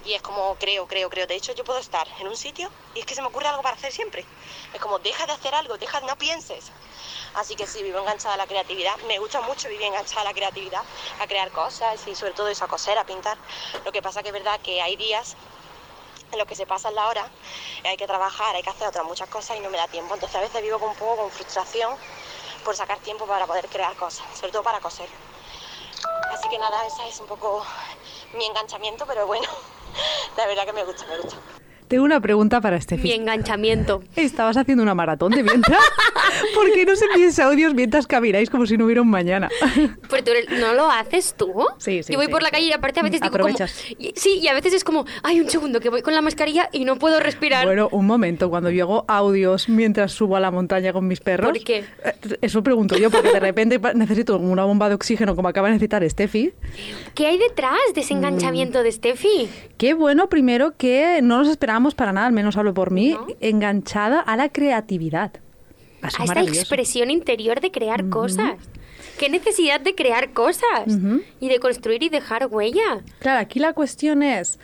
Y es como creo, creo, creo. De hecho, yo puedo estar en un sitio y es que se me ocurre algo para hacer siempre. Es como deja de hacer algo, deja, no pienses. Así que sí, vivo enganchada a la creatividad. Me gusta mucho vivir enganchada a la creatividad, a crear cosas y sobre todo eso, a coser, a pintar. Lo que pasa que es verdad que hay días en lo que se pasa en la hora, hay que trabajar, hay que hacer otras muchas cosas y no me da tiempo. Entonces a veces vivo con un poco con frustración por sacar tiempo para poder crear cosas, sobre todo para coser. Así que nada, ese es un poco mi enganchamiento, pero bueno, la verdad que me gusta, me gusta. Tengo una pregunta para Mi Steffi. enganchamiento. ¿Estabas haciendo una maratón de mientras? ¿Por qué no se envíes audios mientras camináis como si no hubiera un mañana? Pero tú no lo haces tú. Sí, sí, Yo voy sí, por la calle y aparte a veces digo. Aprovechas. Sí, y a veces es como, ay, un segundo, que voy con la mascarilla y no puedo respirar. Bueno, un momento, cuando yo hago audios mientras subo a la montaña con mis perros. ¿Por qué? Eh, Eso pregunto yo, porque de repente necesito una bomba de oxígeno como acaba de necesitar Steffi. ¿Qué hay detrás de ese enganchamiento de Steffi? Qué bueno, primero, que no nos para nada, al menos hablo por mí, ¿No? enganchada a la creatividad. A esta expresión interior de crear cosas. Qué necesidad de crear cosas y de construir y dejar huella. Claro, aquí la cuestión es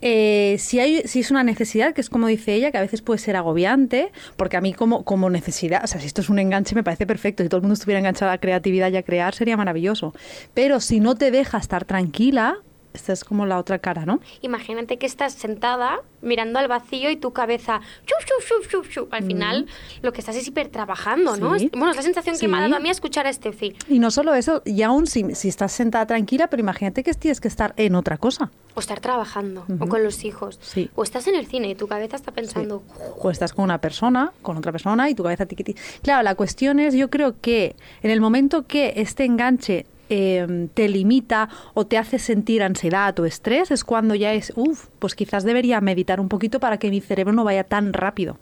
eh, si, hay, si es una necesidad, que es como dice ella, que a veces puede ser agobiante, porque a mí como, como necesidad, o sea, si esto es un enganche me parece perfecto, si todo el mundo estuviera enganchado a la creatividad y a crear sería maravilloso. Pero si no te deja estar tranquila, esta es como la otra cara, ¿no? Imagínate que estás sentada mirando al vacío y tu cabeza chup, chup, chup. Al final lo que estás es hiper trabajando, ¿no? Sí. Bueno, es la sensación que me ha dado a mí escuchar a Steffi. Y no solo eso, y aún si, si estás sentada tranquila, pero imagínate que tienes que estar en otra cosa. O estar trabajando, o con los hijos. Sí. O estás en el cine y tu cabeza está pensando, O estás con una persona, con otra persona y tu cabeza tiquiti. Claro, la cuestión es, yo creo que en el momento que este enganche eh, te limita o te hace sentir ansiedad o estrés, es cuando ya es, uff, pues quizás debería meditar un poquito para que mi cerebro no vaya tan rápido.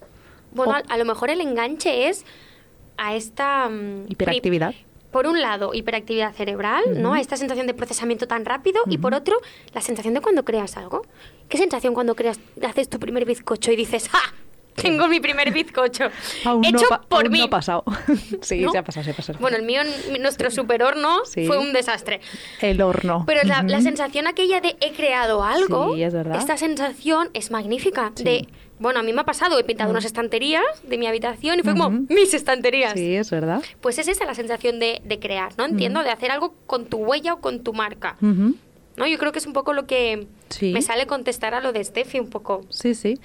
Bueno, O- a, lo mejor el enganche es a esta... mm, Hiperactividad. Por un lado, hiperactividad cerebral, ¿no? A esta sensación de procesamiento tan rápido. Y por otro, la sensación de cuando creas algo. ¿Qué sensación cuando creas, haces tu primer bizcocho y dices, ¡ja! Tengo mi primer bizcocho. Aún hecho por aún mí. no ha pasado. sí, ¿no? se ha pasado, se ha pasado. Bueno, el mío, nuestro super horno, Sí. fue un desastre. el horno. Pero la, la sensación aquella de he creado algo, Sí, es verdad. esta sensación es magnífica. Sí. De, bueno, a mí me ha pasado, he pintado unas estanterías de mi habitación y fue como mis estanterías. Sí, es verdad. Pues es esa la sensación de, de crear, ¿no? Entiendo, de hacer algo con tu huella o con tu marca. ¿No? Yo creo que es un poco lo que Sí. me sale contestar a lo de Steffi un poco. Sí, sí.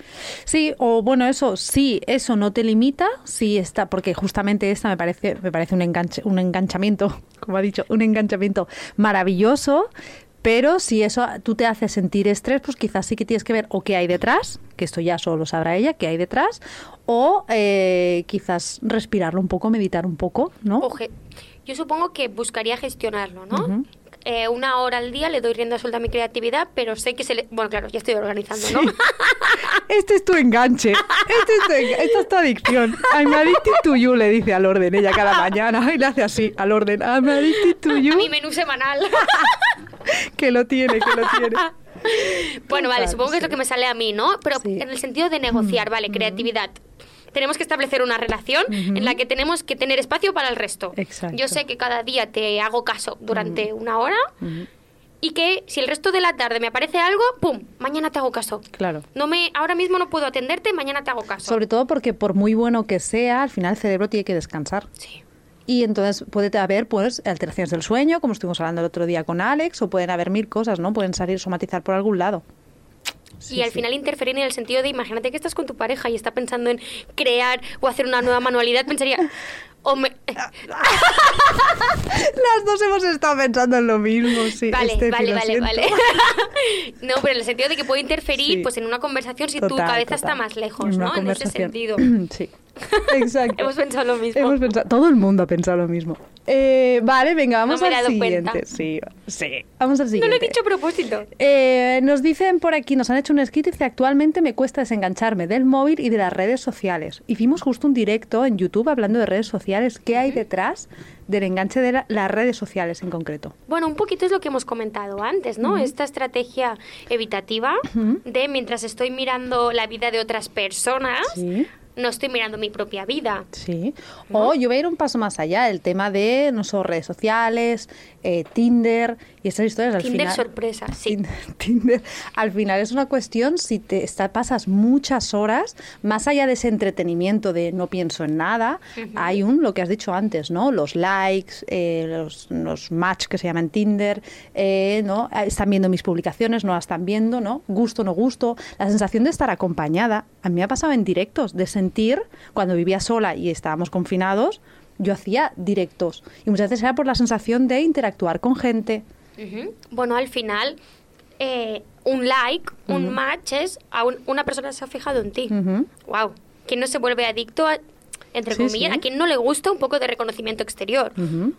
Sí, o bueno, eso, sí, eso no te limita, sí está, porque justamente esta me parece, me parece un enganche, un enganchamiento, como ha dicho, un enganchamiento maravilloso, pero si eso tú te hace sentir estrés, pues quizás sí que tienes que ver o qué hay detrás, que esto ya solo sabrá ella, qué hay detrás, o eh, quizás respirarlo un poco, meditar un poco, ¿no? Oje, yo supongo que buscaría gestionarlo, ¿no? Eh, una hora al día le doy rienda suelta a mi creatividad, pero sé que se le... Bueno, claro, ya estoy organizando, ¿no? Este es tu enganche. Este es tu enga- esta es tu adicción. I'm addicted to you, le dice al orden ella cada mañana. Y le hace así al orden. I'm addicted to a you. mi menú semanal. Que lo tiene, que lo tiene. bueno, vale, supongo que es lo que me sale a mí, ¿no? Pero Sí. En el sentido de negociar, vale, creatividad. Tenemos que establecer una relación en la que tenemos que tener espacio para el resto. Exacto. Yo sé que cada día te hago caso durante una hora, y que si el resto de la tarde me aparece algo, ¡pum! Mañana te hago caso. Claro. No me, ahora mismo no puedo atenderte, mañana te hago caso. Sobre todo porque por muy bueno que sea, al final el cerebro tiene que descansar. Sí. Y entonces puede haber pues alteraciones del sueño, como estuvimos hablando el otro día con Alex, o pueden haber mil cosas, ¿no? Pueden salir somatizar por algún lado. Sí, y al sí. final interferir en el sentido de, imagínate que estás con tu pareja y está pensando en crear o hacer una nueva manualidad, pensaría, o me- Las dos hemos estado pensando en lo mismo, sí. Vale, Estefi, vale, vale, vale. no, pero en el sentido de que puede interferir Sí. pues en una conversación si tu Total, cabeza está más lejos, En ¿no? En ese sentido. sí. Exacto. Hemos pensado lo mismo. Hemos pensado- todo el mundo ha pensado lo mismo. Eh, vale, venga, vamos No me al siguiente. cuenta. Sí, sí. Vamos al No siguiente. lo he dicho a propósito. Eh, nos dicen por aquí, nos han hecho un escrito y dice, actualmente me cuesta desengancharme del móvil y de las redes sociales. Hicimos justo un directo en YouTube hablando de redes sociales. ¿Qué hay detrás del enganche de la- las redes sociales en concreto? Bueno, un poquito es lo que hemos comentado antes, ¿no? Esta estrategia evitativa de mientras estoy mirando la vida de otras personas, Sí. No estoy mirando mi propia vida. Sí. O yo voy a ir un paso más allá, el tema de, no sé, redes sociales, eh, Tinder y esas historias al Tinder final. sorpresa, sí. Tinder, Tinder. Al final es una cuestión, si te está- pasas muchas horas, más allá de ese entretenimiento de no pienso en nada, hay un, lo que has dicho antes, ¿no? Los likes, eh, los, los match que se llaman Tinder, eh, ¿no? Están viendo mis publicaciones, no las están viendo, ¿no? Gusto, no gusto. La sensación de estar acompañada. A mí me ha pasado en directos, de sentir, cuando vivía sola y estábamos confinados, yo hacía directos. Y muchas veces era por la sensación de interactuar con gente. Ujú. Bueno, al final, eh, un like, un match es a un- una persona se ha fijado en ti. Ujú. Wow. ¿Quién no se vuelve adicto a, entre Sí, comillas, sí. a quien no le gusta un poco de reconocimiento exterior?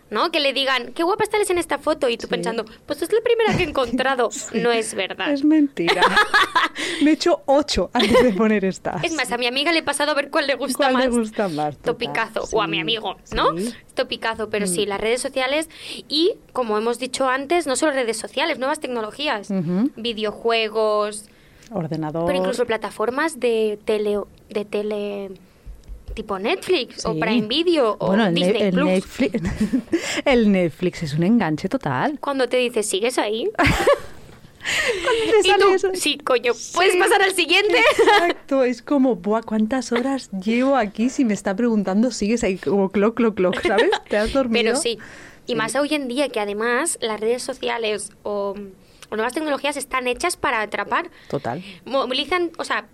¿No? Que le digan, qué guapa estás en esta foto y tú Sí. pensando, pues es la primera que he encontrado. No es verdad. Es mentira. Me he hecho ocho antes de poner estas. Es más, a mi amiga le he pasado a ver cuál le gusta ¿Cuál más. le gusta más? total? Topicazo. O a mi amigo, ¿no? Topicazo. Pero Mm. sí, las redes sociales y, como hemos dicho antes, no solo redes sociales, nuevas tecnologías. Videojuegos, Ordenador. pero incluso plataformas de tele, de tele tipo Netflix o. Prime Video o bueno, el, ne- Disney el Plus. Netflix, el Netflix es un enganche total. Cuando te dice, ¿sigues ahí? Te y sale tú, eso. sí, coño, ¿puedes pasar al siguiente? Exacto, es como, Buah, ¿cuántas horas llevo aquí si me está preguntando sigues ahí como cloc, cloc, cloc, ¿sabes? ¿Te has dormido? Pero sí. Y Sí. más hoy en día que además las redes sociales o, o nuevas tecnologías están hechas para atrapar. Total. Movilizan, o sea,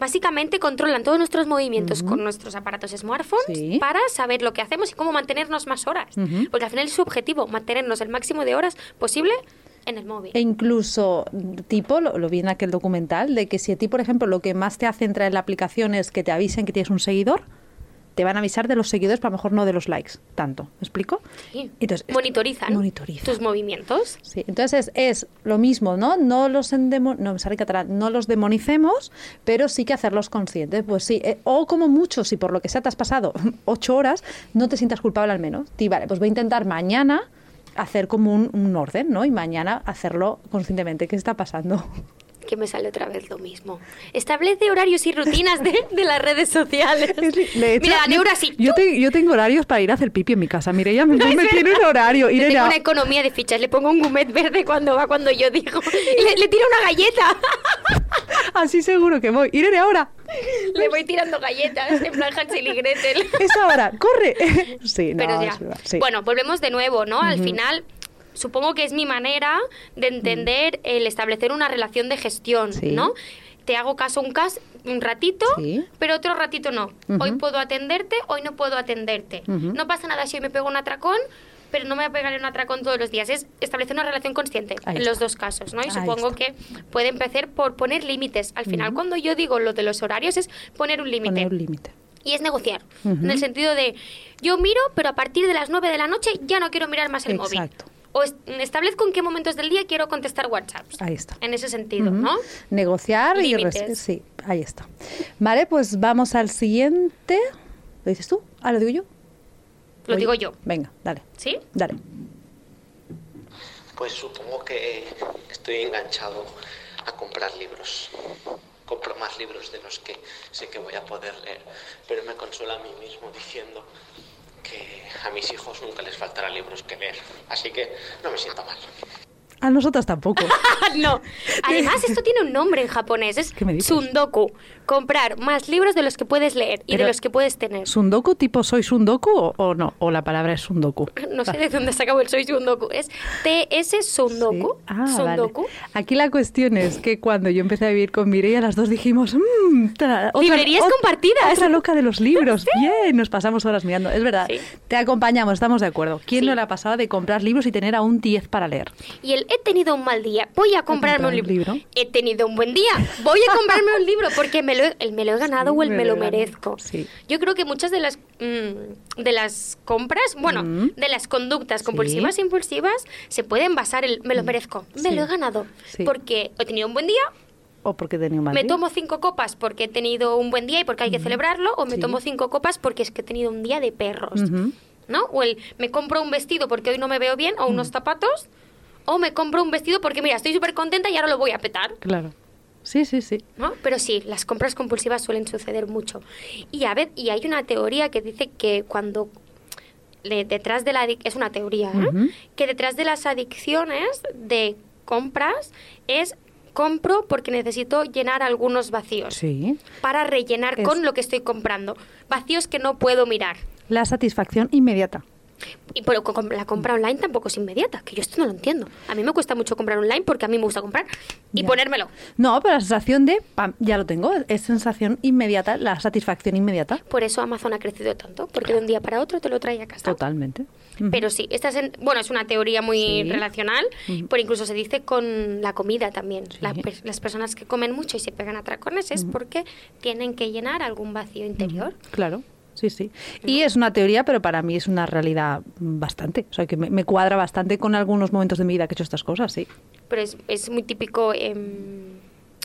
básicamente controlan todos nuestros movimientos con nuestros aparatos smartphones Sí. para saber lo que hacemos y cómo mantenernos más horas. Porque al final es su objetivo, mantenernos el máximo de horas posible en el móvil. E incluso, tipo, lo, lo vi en aquel documental, de que si a ti, por ejemplo, lo que más te hace entrar en la aplicación es que te avisen que tienes un seguidor, te van a avisar de los seguidores, pero a lo mejor no de los likes, tanto. ¿Me explico? Sí. Entonces, es- Monitorizan monitorizan. tus movimientos. Sí, entonces es, es lo mismo, ¿no? No los endemo- no, catalán, no los demonicemos, pero sí que hacerlos conscientes. Pues sí, eh, o como mucho, si por lo que sea te has pasado ocho horas, no te sientas culpable al menos. Vale, pues voy a intentar mañana hacer como un, un orden, ¿no? Y mañana hacerlo conscientemente. ¿Qué está pasando? Que me sale otra vez lo mismo. Establece horarios y rutinas de, de las redes sociales. Mira, la yo- neura sí. Yo, te- yo tengo horarios para ir a hacer pipi en mi casa. Mire, ella me, No, me tiene un horario. Irene, tengo una economía de fichas. Le pongo un gumet verde cuando va cuando yo digo. Y le, le tiro una galleta. así seguro que voy. Irene, ahora. le voy tirando galletas en plan Hansel y Gretel. Es ahora, corre. sí, no, Pero ya. es verdad, sí. Bueno, volvemos de nuevo, ¿no? Al final, supongo que es mi manera de entender el establecer una relación de gestión, Sí. ¿no? Te hago caso un, cas un ratito, Sí. pero otro ratito no. Hoy puedo atenderte, hoy no puedo atenderte. No pasa nada si hoy me pego un atracón, pero no me voy a pegar un atracón todos los días. Es establecer una relación consciente en los dos casos, ¿no? Y Ahí supongo está. que puede empezar por poner límites. Al final, cuando yo digo lo de los horarios, es poner un límite. Poner un límite. Y es negociar. En el sentido de, yo miro, pero a partir de las 9 de la noche ya no quiero mirar más el móvil. O es- establezco en qué momentos del día quiero contestar WhatsApps. Ahí está. En ese sentido. ¿no? Negociar y Límites. sí, ahí está. Vale, pues vamos al siguiente. ¿Lo dices tú? Ah, lo digo yo. Lo digo yo. Venga, dale, ¿Sí? dale. Pues supongo que estoy enganchado a comprar libros. Compro más libros de los que sé que voy a poder leer, pero me consuelo a mí mismo diciendo que a mis hijos nunca les faltará libros que leer. Así que no me siento mal. A nosotras tampoco. no. Además, esto tiene un nombre en japonés. Es ¿Qué me dices? sundoku. Comprar más libros de los que puedes leer y Pero- de los que puedes tener. ¿Sundoku tipo soy Sundoku o, o no? ¿O la palabra es Sundoku? No sé de dónde sacado el soy sundoku. Es TS sundoku. Sí. Ah, sundoku. vale. Aquí la cuestión es que cuando yo empecé a vivir con Mireia, las dos dijimos, mmm, otra- Librerías ot- compartidas. Otra loca de los libros. Bien, nos pasamos horas mirando. Es verdad, Sí. te acompañamos, estamos de acuerdo. ¿Quién no le ha pasado de comprar libros y tener aún 10 para leer? Y el he tenido un mal día, voy a comprarme un libro. He tenido un buen día, voy a comprarme un libro porque me lo he, el me lo he ganado Sí, o el me me lo he merezco. Sí. Yo creo que muchas de las mm, de las compras, bueno, Mm. de las conductas compulsivas e impulsivas se pueden basar en me lo merezco, me lo he ganado porque he tenido un buen día, ¿O porque tenía un mal me día? tomo cinco copas porque he tenido un buen día y porque hay que celebrarlo, o me Sí. tomo cinco copas porque es que he tenido un día de perros. ¿No? O el me compro un vestido porque hoy no me veo bien, o Mm. unos zapatos, o me compro un vestido porque mira, estoy súper contenta y ahora lo voy a petar. Claro. Sí, sí, sí. ¿no? Pero sí, las compras compulsivas suelen suceder mucho. Y a ver, y hay una teoría que dice que cuando le- detrás de la es una teoría, ¿eh? Que detrás de las adicciones de compras es compro porque necesito llenar algunos vacíos Sí. para rellenar Es- con lo que estoy comprando, vacíos que no puedo mirar. La satisfacción inmediata. Y pero con- la compra online tampoco es inmediata, que yo esto no lo entiendo. A mí me cuesta mucho comprar online porque a mí me gusta comprar y Ya. ponérmelo. No, pero la sensación de, pam, ya lo tengo, es sensación inmediata, la satisfacción inmediata. Por eso Amazon ha crecido tanto, porque de un día para otro te lo trae a casa. Totalmente. Pero sí, esta es, en- bueno, es una teoría muy Sí. relacional, pero incluso se dice con la comida también. Sí. La las personas que comen mucho y se pegan atracones es porque tienen que llenar algún vacío interior. Claro, sí, sí. Y es una teoría, pero para mí es una realidad bastante. O sea, que me, me cuadra bastante con algunos momentos de mi vida que he hecho estas cosas, sí. Pero es, es muy típico, em,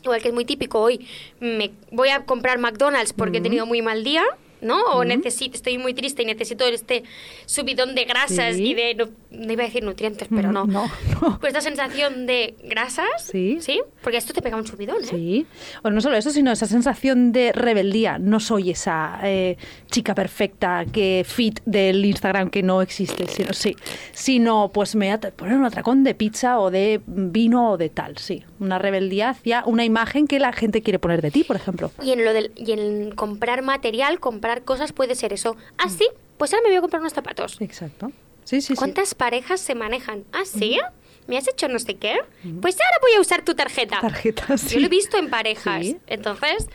igual que es muy típico hoy, me voy a comprar McDonald's porque he tenido muy mal día. ¿No? O necesito, estoy muy triste y necesito este subidón de grasas Sí. y de, no, no iba a decir nutrientes, pero Mm, no. no, no. Pues esta sensación de grasas, Sí. ¿sí? Porque esto te pega un subidón, ¿eh? Sí. O no solo eso, sino esa sensación de rebeldía. No soy esa eh, chica perfecta que fit del Instagram que no existe, sino sí. Sino, pues me voy a t- poner un atracón de pizza o de vino o de tal, sí. Una rebeldía hacia una imagen que la gente quiere poner de ti, por ejemplo. Y en lo del, y en comprar material, comprar cosas puede ser eso. Ah, sí, pues ahora me voy a comprar unos zapatos. Exacto. Sí, sí, sí. ¿Cuántas parejas se manejan? Ah, sí, ¿me has hecho no sé qué? Pues ahora voy a usar tu tarjeta. Tarjetas, sí. Yo lo he visto en parejas. Sí. Entonces,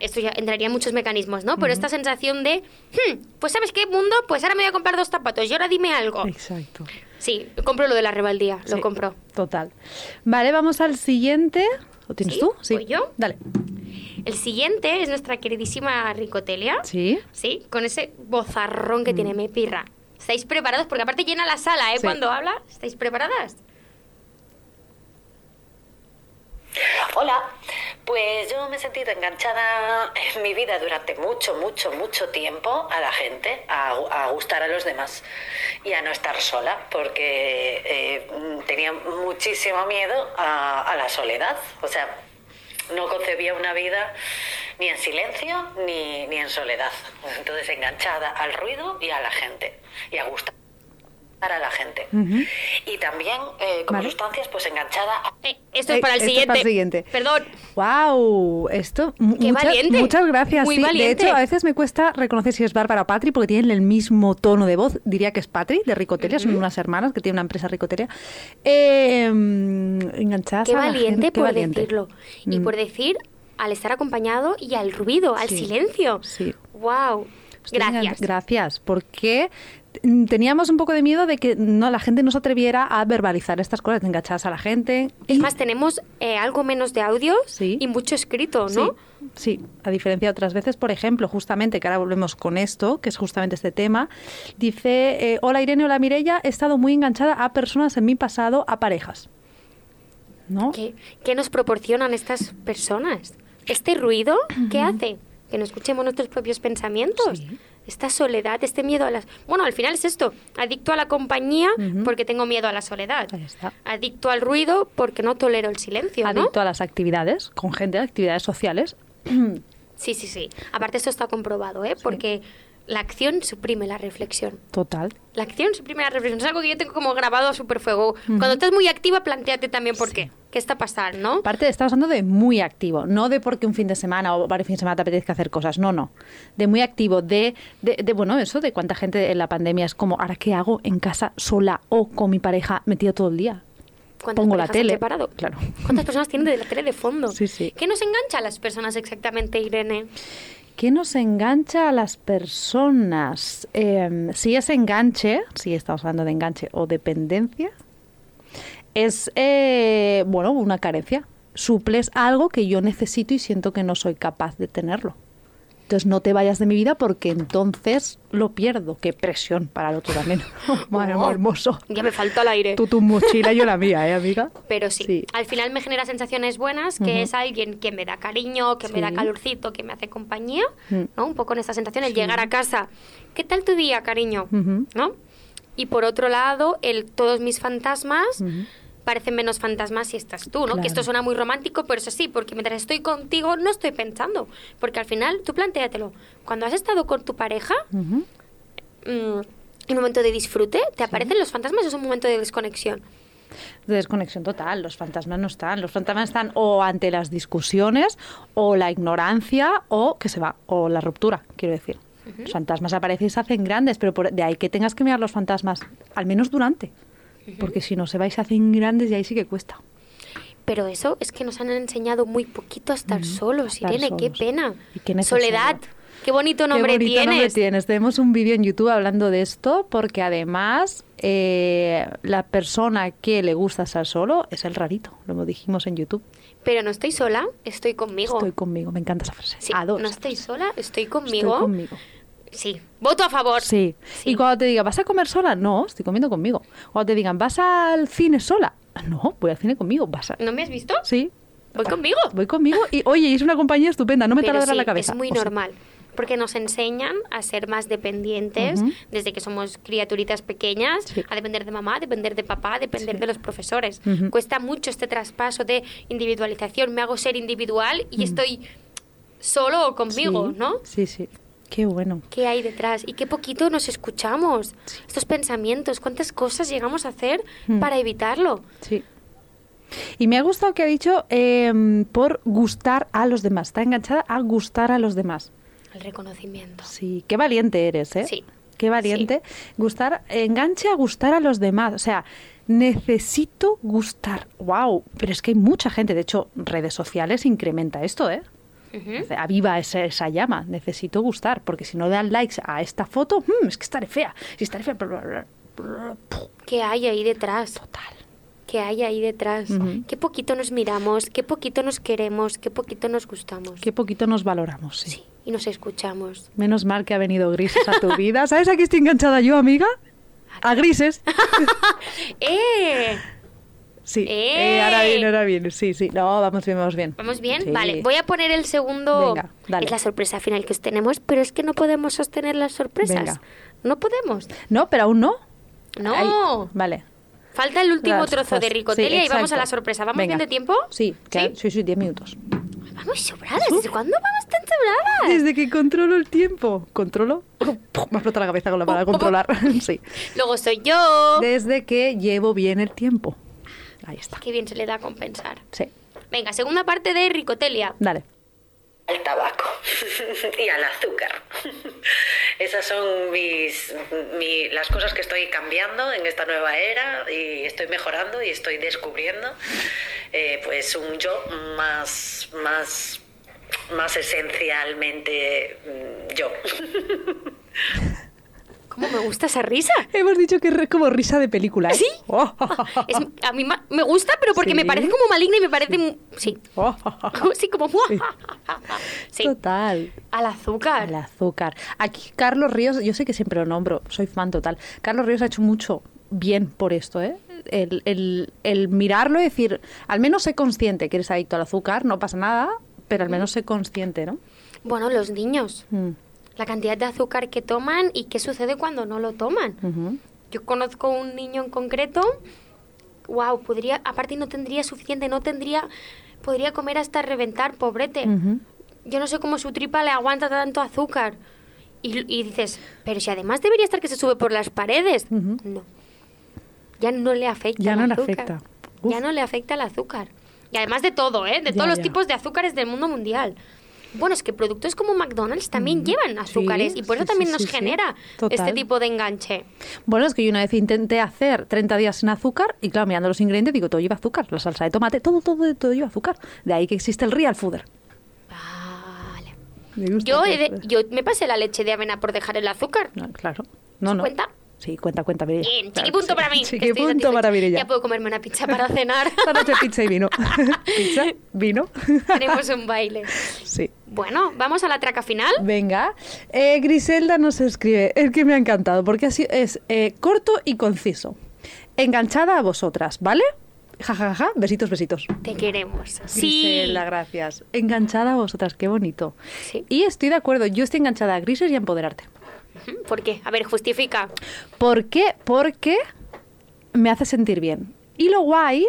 esto ya entraría en muchos mecanismos, ¿no? Pero esta sensación de, "Hmm, pues ¿sabes qué, mundo? Pues ahora me voy a comprar dos zapatos y ahora dime algo. Exacto. Sí, compro lo de la rebeldía, lo Sí, compro. Total. Vale, vamos al siguiente. ¿Lo tienes ¿Sí? tú? ¿Voy yo? Dale. El siguiente es nuestra queridísima Ricotelia. Sí. Sí, con ese bozarrón que tiene, me pirra. ¿Estáis preparados? Porque aparte llena la sala, ¿eh? Sí. Cuando habla. ¿Estáis preparadas? Hola, pues yo me he sentido enganchada en mi vida durante mucho, mucho, mucho tiempo a la gente, a, gustar a los demás y a no estar sola, porque eh, tenía muchísimo miedo a, a la soledad. O sea, no concebía una vida ni en silencio ni, ni en soledad. Entonces enganchada al ruido y a la gente y a gustar a la gente. Y también, eh, como Vale. sustancias, pues enganchada a Eh, esto es Eh, para el esto es siguiente. para el siguiente. Perdón. ¡Wow! Esto, Qué muchas, valiente. muchas gracias. Muy sí. valiente. De hecho, a veces me cuesta reconocer si es Bárbara o Patri porque tienen el mismo tono de voz. Diría que es Patri, de Ricoteria. Son unas hermanas que tienen una empresa Ricoteria. Eh, mm, enganchadas Qué a la valiente gente, qué por valiente. decirlo. Y Mm. por decir al estar acompañado y al ruido, al Sí, silencio. sí. ¡Wow! Gracias. Gracias, porque teníamos un poco de miedo de que no la gente no se atreviera a verbalizar estas cosas, enganchadas a la gente. Es más, tenemos eh, algo menos de audios Sí. y mucho escrito, Sí, ¿no? sí, a diferencia de otras veces, por ejemplo, justamente, que ahora volvemos con esto, que es justamente este tema, dice, eh, hola Irene, hola Mirella, he estado muy enganchada a personas en mi pasado, a parejas. ¿No? ¿Qué, qué nos proporcionan estas personas? ¿Este ruido qué hace? Que no escuchemos nuestros propios pensamientos. Sí. Esta soledad, este miedo a las... Bueno, al final es esto. Adicto a la compañía porque tengo miedo a la soledad. Adicto al ruido porque no tolero el silencio, ¿no? Adicto a las actividades, con gente, actividades sociales. Sí, sí, sí. Aparte esto está comprobado, ¿eh? Porque la acción suprime la reflexión. Total. La acción suprime la reflexión. Es algo que yo tengo como grabado a super fuego. Cuando estás muy activa, planteate también por qué. ¿Qué está pasando, no? Aparte, estás hablando de muy activo, no de porque un fin de semana o varios fines de semana te apetezca hacer cosas, no, no. De muy activo, de, de, de, bueno, eso, de cuánta gente en la pandemia es como, ¿ahora qué hago en casa sola o con mi pareja metida todo el día? ¿Cuántas Pongo la tele. separado? Claro. ¿Cuántas personas tienen de la tele de fondo? Sí, sí. ¿Qué nos engancha a las personas exactamente, Irene? ¿Qué nos engancha a las personas? Eh, si es enganche, si estamos hablando de enganche o dependencia, es, eh, bueno, una carencia. Suples algo que yo necesito y siento que no soy capaz de tenerlo. Entonces no te vayas de mi vida porque entonces lo pierdo. Qué presión para el otro también. Madre Oh. hermoso. Ya me faltó el aire. Tú tu mochila, yo la mía, ¿eh, amiga? Pero sí, Sí. al final me genera sensaciones buenas, que es alguien que me da cariño, que me da calorcito, que me hace compañía, Mm. ¿no? Un poco en esta sensación, el llegar a casa. ¿Qué tal tu día, cariño? ¿No? Y por otro lado, el todos mis fantasmas. Parecen menos fantasmas si estás tú, ¿no? Claro. Que esto suena muy romántico, pero eso sí, porque mientras estoy contigo no estoy pensando. Porque al final, tú plantéatelo, cuando has estado con tu pareja, mm, en un momento de disfrute, ¿te aparecen los fantasmas o es un momento de desconexión? de desconexión total. Los fantasmas no están. Los fantasmas están o ante las discusiones, o la ignorancia, o que se va, o la ruptura, quiero decir. Los fantasmas aparecen y se hacen grandes, pero por- de ahí que tengas que mirar los fantasmas, al menos durante. Porque si no se va y se hacen grandes y ahí sí que cuesta. Pero eso es que nos han enseñado muy poquito a estar solos, estar Irene, qué solos. pena. Y qué. Soledad, qué bonito nombre Qué bonito tienes. nombre tienes. Tenemos un vídeo en YouTube hablando de esto, porque además eh, la persona que le gusta estar solo es el rarito. Lo dijimos en YouTube. Pero no estoy sola, estoy conmigo. Estoy conmigo. Me encanta esa frase. Sí, Adoro no esa estoy frase. sola, estoy Estoy conmigo. Sí, voto a favor. Sí. Sí. Y cuando te diga, ¿vas a comer sola? No, estoy comiendo conmigo. Cuando te digan, ¿vas al cine sola? No, voy al cine conmigo. ¿Vas a... ¿No me has visto? Sí. Voy conmigo. Voy conmigo y, oye, es una compañía estupenda, no me taladra sí, la cabeza. es muy O sea, normal. Porque nos enseñan a ser más dependientes desde que somos criaturitas pequeñas, Sí. a depender de mamá, a depender de papá, a depender Sí. de los profesores. Cuesta mucho este traspaso de individualización. Me hago ser individual y estoy solo o conmigo, sí, ¿no? Sí, sí. Qué bueno. ¿Qué hay detrás? Y qué poquito nos escuchamos. Estos pensamientos, cuántas cosas llegamos a hacer Mm. para evitarlo. Sí. Y me ha gustado que ha dicho eh, por gustar a los demás. Está enganchada a gustar a los demás. El reconocimiento. Sí, qué valiente eres, ¿eh? Sí. Qué valiente. Gustar, enganche a gustar a los demás. O sea, necesito gustar. ¡Wow! Pero es que hay mucha gente. De hecho, redes sociales incrementa esto, ¿eh? Aviva esa, esa llama. Necesito gustar. Porque si no dan likes a esta foto, mm, es que estaré fea. Si estaré fea. bla, bla, bla, bla, puh, ¿Qué hay ahí detrás? Total. ¿Qué hay ahí detrás? Qué poquito nos miramos, qué poquito nos queremos, qué poquito nos gustamos. Qué poquito nos valoramos, sí. Sí, y nos escuchamos. Menos mal que ha venido Grises a tu vida. ¿Sabes a qué estoy enganchada yo, amiga? A Grises. ¡Eh! Sí. ¡Eh! Eh, ahora bien, ahora bien. Sí, sí. No, vamos bien, vamos bien. ¿Vamos bien? Sí. Vale, voy a poner el segundo. Venga, dale. Es la sorpresa final que os tenemos, pero es que no podemos sostener las sorpresas. Venga. No podemos. No, pero aún no. No. Vale. Falta el último Las- trozo de sí, ricotelia y vamos a la sorpresa. ¿Vamos Venga. bien de tiempo? Sí, que- sí, sí, 10 minutos. Vamos sobradas. ¿Desde cuándo vamos tan sobradas? Desde que controlo el tiempo. ¿Controlo? Me explota la cabeza con la palabra controlar. sí. Luego soy yo. Desde que llevo bien el tiempo. Ahí está. Qué bien se le da a compensar. Sí. Venga, segunda parte de ricotelia. Dale. al tabaco y al azúcar. Esas son mis, mi- las cosas que estoy cambiando en esta nueva era y estoy mejorando y estoy descubriendo eh, pues un yo más, más, más esencialmente mm, yo. ¿Cómo me gusta esa risa? Hemos dicho que es como risa de película. ¿eh? ¿Sí? Oh. Es- a mí me gusta, pero porque Sí. me parece como maligna y me parece... Sí. Oh. Sí, como... Sí. Total. Al azúcar. El azúcar. Aquí Carlos Ríos, yo sé que siempre lo nombro, soy fan total. Carlos Ríos ha hecho mucho bien por esto, ¿eh? El, el- el mirarlo y decir, al menos sé consciente que eres adicto al azúcar, no pasa nada, pero al menos sé consciente, ¿no? Bueno, los niños. Mm, La cantidad de azúcar que toman y qué sucede cuando no lo toman. Yo conozco un niño en concreto, wow, podría, aparte no tendría suficiente, no tendría, podría comer hasta reventar, pobrete. Yo no sé cómo su tripa le aguanta tanto azúcar. Y, y dices, pero si además debería estar que se sube por las paredes. No. Ya no le afecta Ya el no le azúcar. afecta. Uf. Ya no le afecta el azúcar. Y además de todo, ¿eh? De Ya, todos los ya. tipos de azúcares del mundo mundial. Bueno, es que productos como McDonald's también llevan azúcares y por eso sí, también sí, nos genera este tipo de enganche. Bueno, es que yo una vez intenté hacer 30 días sin azúcar y claro, mirando los ingredientes digo, todo lleva azúcar, la salsa de tomate, todo, todo, todo lleva azúcar. De ahí que existe el real fooder. Vale. Me gusta Yo, he de- yo me pasé la leche de avena por dejar el azúcar. No, claro. No, no. ¿Cuenta? Sí, cuenta, cuenta, Mireia. Bien, que sí. para mí. Chiquipunto satisfecha. para Mireia. Ya puedo comerme una pizza para cenar. Esta noche pizza y vino. pizza, vino. Tenemos un baile. sí. Bueno, vamos a la traca final. Venga, eh, Griselda nos escribe, es que me ha encantado, porque así es eh, corto y conciso. Enganchada a vosotras, ¿vale? Ja, ja, ja, ja, besitos, besitos. Te queremos. Sí. Griselda, gracias. Enganchada a vosotras, qué bonito. Sí. Y estoy de acuerdo, yo estoy enganchada a Grises y a empoderarte. ¿Por qué? A ver, justifica. ¿Por qué? Porque me hace sentir bien. Y lo guay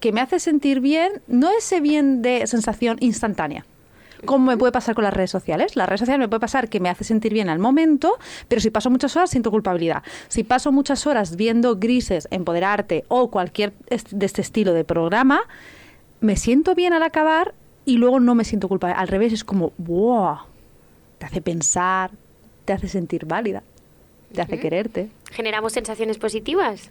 que me hace sentir bien no es ese bien de sensación instantánea. Como me puede pasar con las redes sociales. Las redes sociales me puede pasar que me hace sentir bien al momento, pero si paso muchas horas siento culpabilidad. Si paso muchas horas viendo grises, empoderarte o cualquier de este estilo de programa, me siento bien al acabar y luego no me siento culpable. Al revés, es como, wow, te hace pensar, te hace sentir válida, te hace quererte. Generamos sensaciones positivas.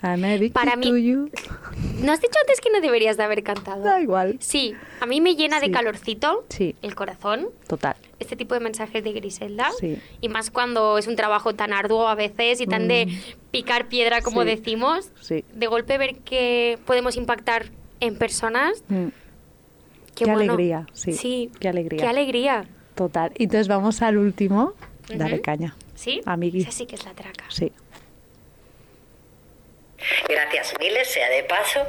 Para mí-. ¿No has dicho antes que no deberías de haber cantado? Da igual. Sí, a mí me llena Sí. de calorcito Sí. el corazón Total. este tipo de mensajes de Griselda. Sí. Y más cuando es un trabajo tan arduo a veces y tan de picar piedra, como Mm. Sí. decimos. Sí. De golpe ver que podemos impactar en personas. Mm, Qué, Qué bueno. alegría, sí, qué alegría. Qué alegría. Total. Y entonces vamos al último. Dale Ujú. caña. ¿Sí? Amigui. Esa sí que es la traca. Sí. Gracias miles, sea de paso,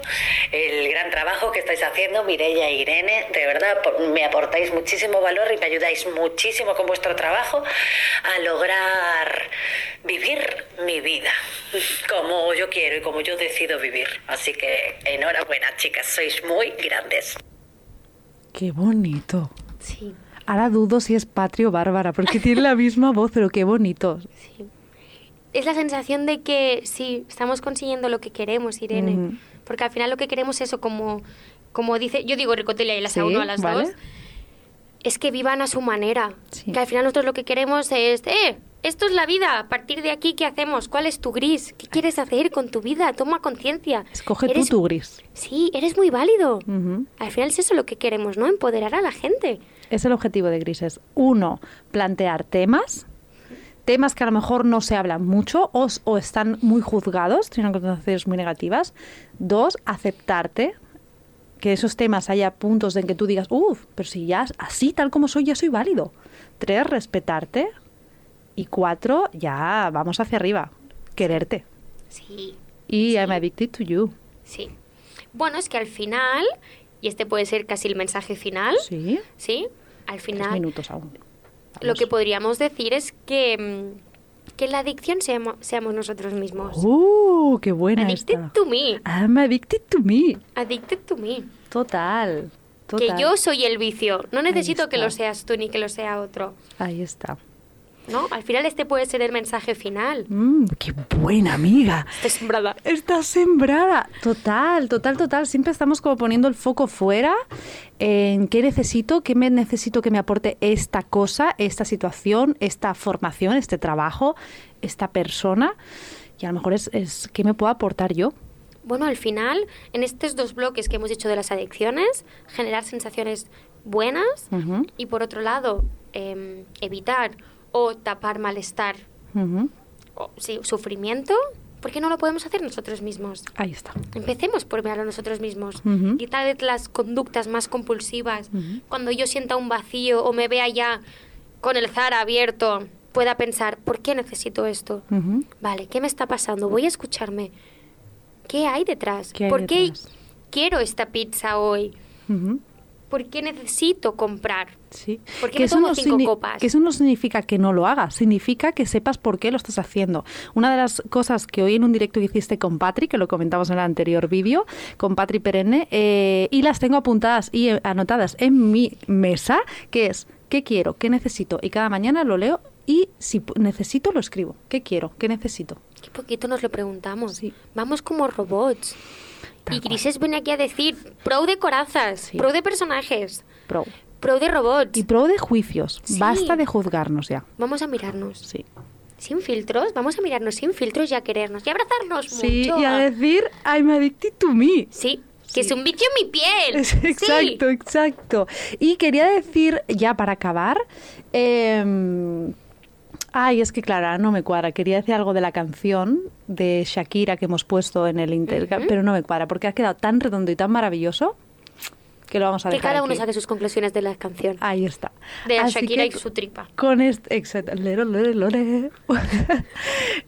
el gran trabajo que estáis haciendo, Mireia e Irene. De verdad, me aportáis muchísimo valor y me ayudáis muchísimo con vuestro trabajo a lograr vivir mi vida como yo quiero y como yo decido vivir. Así que enhorabuena, chicas, sois muy grandes. Qué bonito. Sí, Ahora dudo si es Patrio o Bárbara, porque tiene la misma voz, pero qué bonito. sí. Es la sensación de que sí, estamos consiguiendo lo que queremos, Irene. Porque al final lo que queremos es eso, como, como dice, yo digo Ricotelia y las Sí, a uno a las vale. dos, es que vivan a su manera. Sí. Que al final nosotros lo que queremos es, eh, esto es la vida, a partir de aquí, ¿qué hacemos? ¿Cuál es tu gris? ¿Qué quieres hacer con tu vida? Toma conciencia. Escoge tú Eres- tu gris. Sí, eres muy válido. Ujú. Al final es eso lo que queremos, ¿no? Empoderar a la gente. Es el objetivo de Grises. Uno, plantear temas. Temas que a lo mejor no se hablan mucho o, o están muy juzgados, tienen connotaciones muy negativas. Dos, aceptarte. Que esos temas haya puntos en que tú digas, uff, pero si ya así, tal como soy, ya soy válido. Tres, respetarte. Y cuatro, ya vamos hacia arriba. Quererte. Sí, Y Sí. I'm addicted to you. sí. Bueno, es que al final, y este puede ser casi el mensaje final, Sí. ¿sí? Al Tres final, minutos aún. lo que podríamos decir es que, mm, que la adicción seamos, seamos nosotros mismos. ¡Uh! ¡Qué buena Addicted esta! to me. I'm addicted to me. Addicted to me. Total. Total. Que yo soy el vicio. No necesito que lo seas tú ni que lo sea otro. Ahí está. ¿No? Al final este puede ser el mensaje final. Mm, ¡Qué buena amiga! Estoy sembrada. Estás sembrada. Total, total, total. Siempre estamos como poniendo el foco fuera en qué necesito, qué me necesito que me aporte esta cosa, esta situación, esta formación, este trabajo, esta persona. Y a lo mejor es, es qué me puedo aportar yo. Bueno, al final, en estos dos bloques que hemos dicho de las adicciones, generar sensaciones buenas y por otro lado, em, evitar o tapar malestar o sí, sufrimiento, ¿por qué no lo podemos hacer nosotros mismos? Ahí está. Empecemos por mirarlo nosotros mismos. Ujú. Y tal vez las conductas más compulsivas, cuando yo sienta un vacío o me vea ya con el Zara abierto, pueda pensar, ¿por qué necesito esto? Vale, ¿qué me está pasando? Voy a escucharme. ¿Qué hay detrás? ¿Qué hay ¿Por qué quiero esta pizza hoy? ¿Por qué necesito comprar? Sí. ¿Por qué Que me eso tomo no cinco copas? Que eso no significa que no lo hagas, significa que sepas por qué lo estás haciendo. Una de las cosas que hoy en un directo que hiciste con Patri, que lo comentamos en el anterior vídeo, con Patri Perenne, eh, y las tengo apuntadas y eh, anotadas en mi mesa, que es qué quiero, qué necesito, y cada mañana lo leo y si necesito lo escribo. ¿Qué quiero? ¿Qué necesito? Qué poquito nos lo preguntamos. Sí. Vamos como robots. Tal y Grises viene aquí a decir pro de corazas, Sí. pro de personajes, Pro. pro de robots. Y pro de juicios. Sí. Basta de juzgarnos ya. Vamos a mirarnos. Sí. Sin filtros, vamos a mirarnos sin filtros y a querernos y a abrazarnos Sí, mucho. y a decir, I'm addicted to me. Sí, que Sí. es un bicho en mi piel. Es- Exacto, exacto. Y quería decir, ya para acabar, em, ay, es que claro, ahora no me cuadra. Quería decir algo de la canción de Shakira que hemos puesto en el intercambio, Ujú. pero no me cuadra porque ha quedado tan redondo y tan maravilloso que lo vamos a Que dejar cada uno aquí. saque sus conclusiones de la canción. Ahí está. de Así Shakira y que su tripa. Con este, exacto. Lero, lero, lore.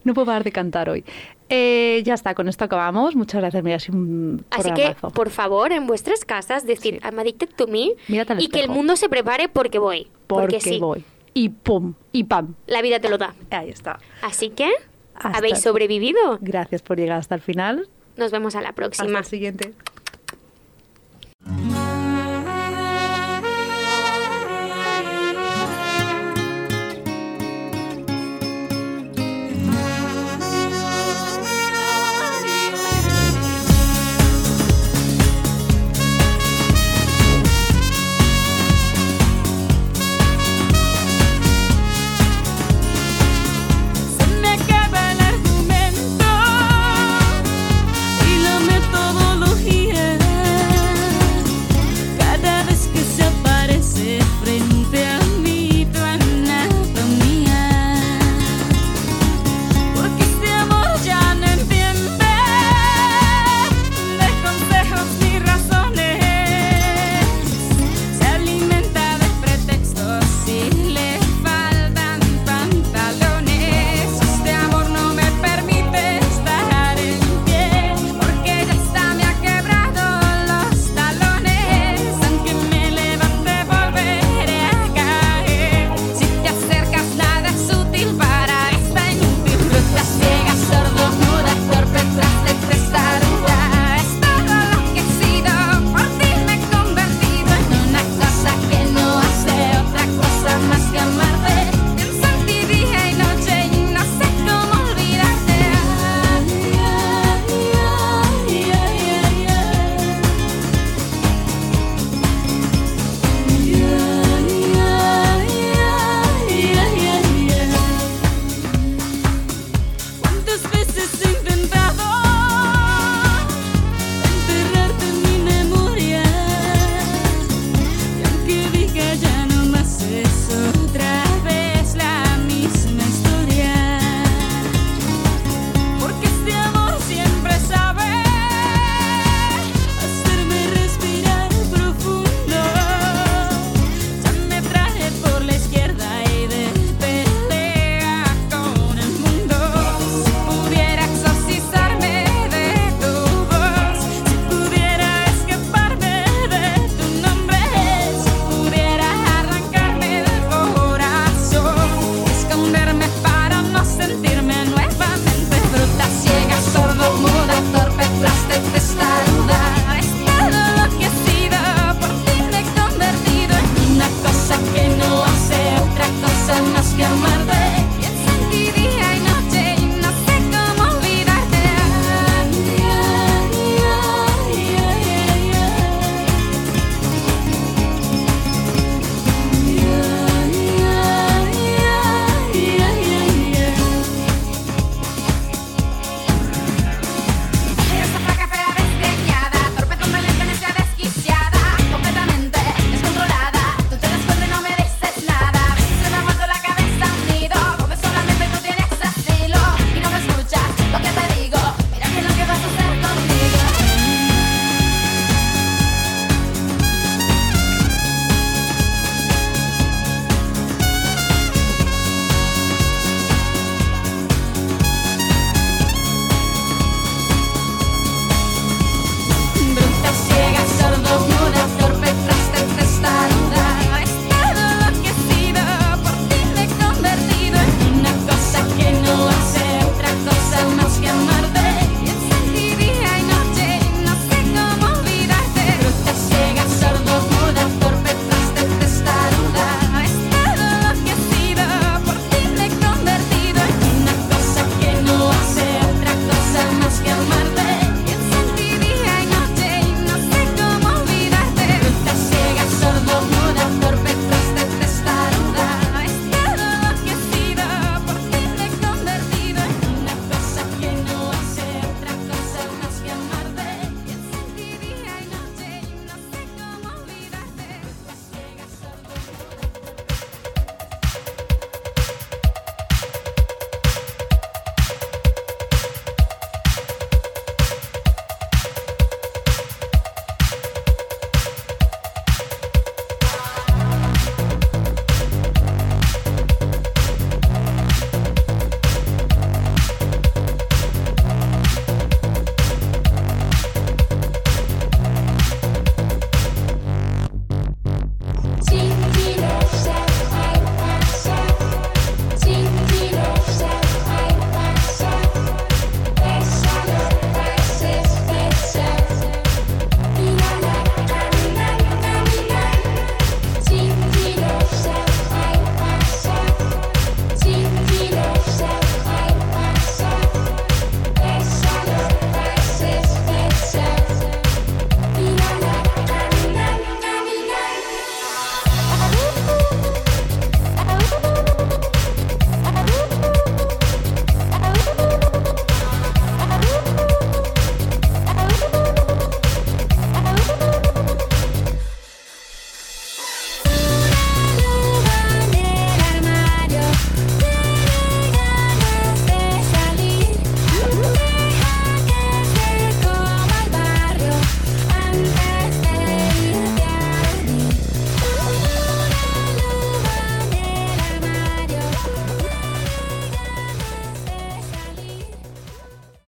no puedo parar de cantar hoy. Eh, ya está, con esto acabamos. Muchas gracias, mira, un Así que, por favor, en vuestras casas, decir, I'm addicted to me Mírate y que el mundo se prepare porque voy. porque sí, voy. Y pum, y pam. la vida te lo da. Ahí está. Así que, Hasta- ¿habéis sobrevivido? Gracias por llegar hasta el final. Nos vemos a la Hasta próxima. el siguiente.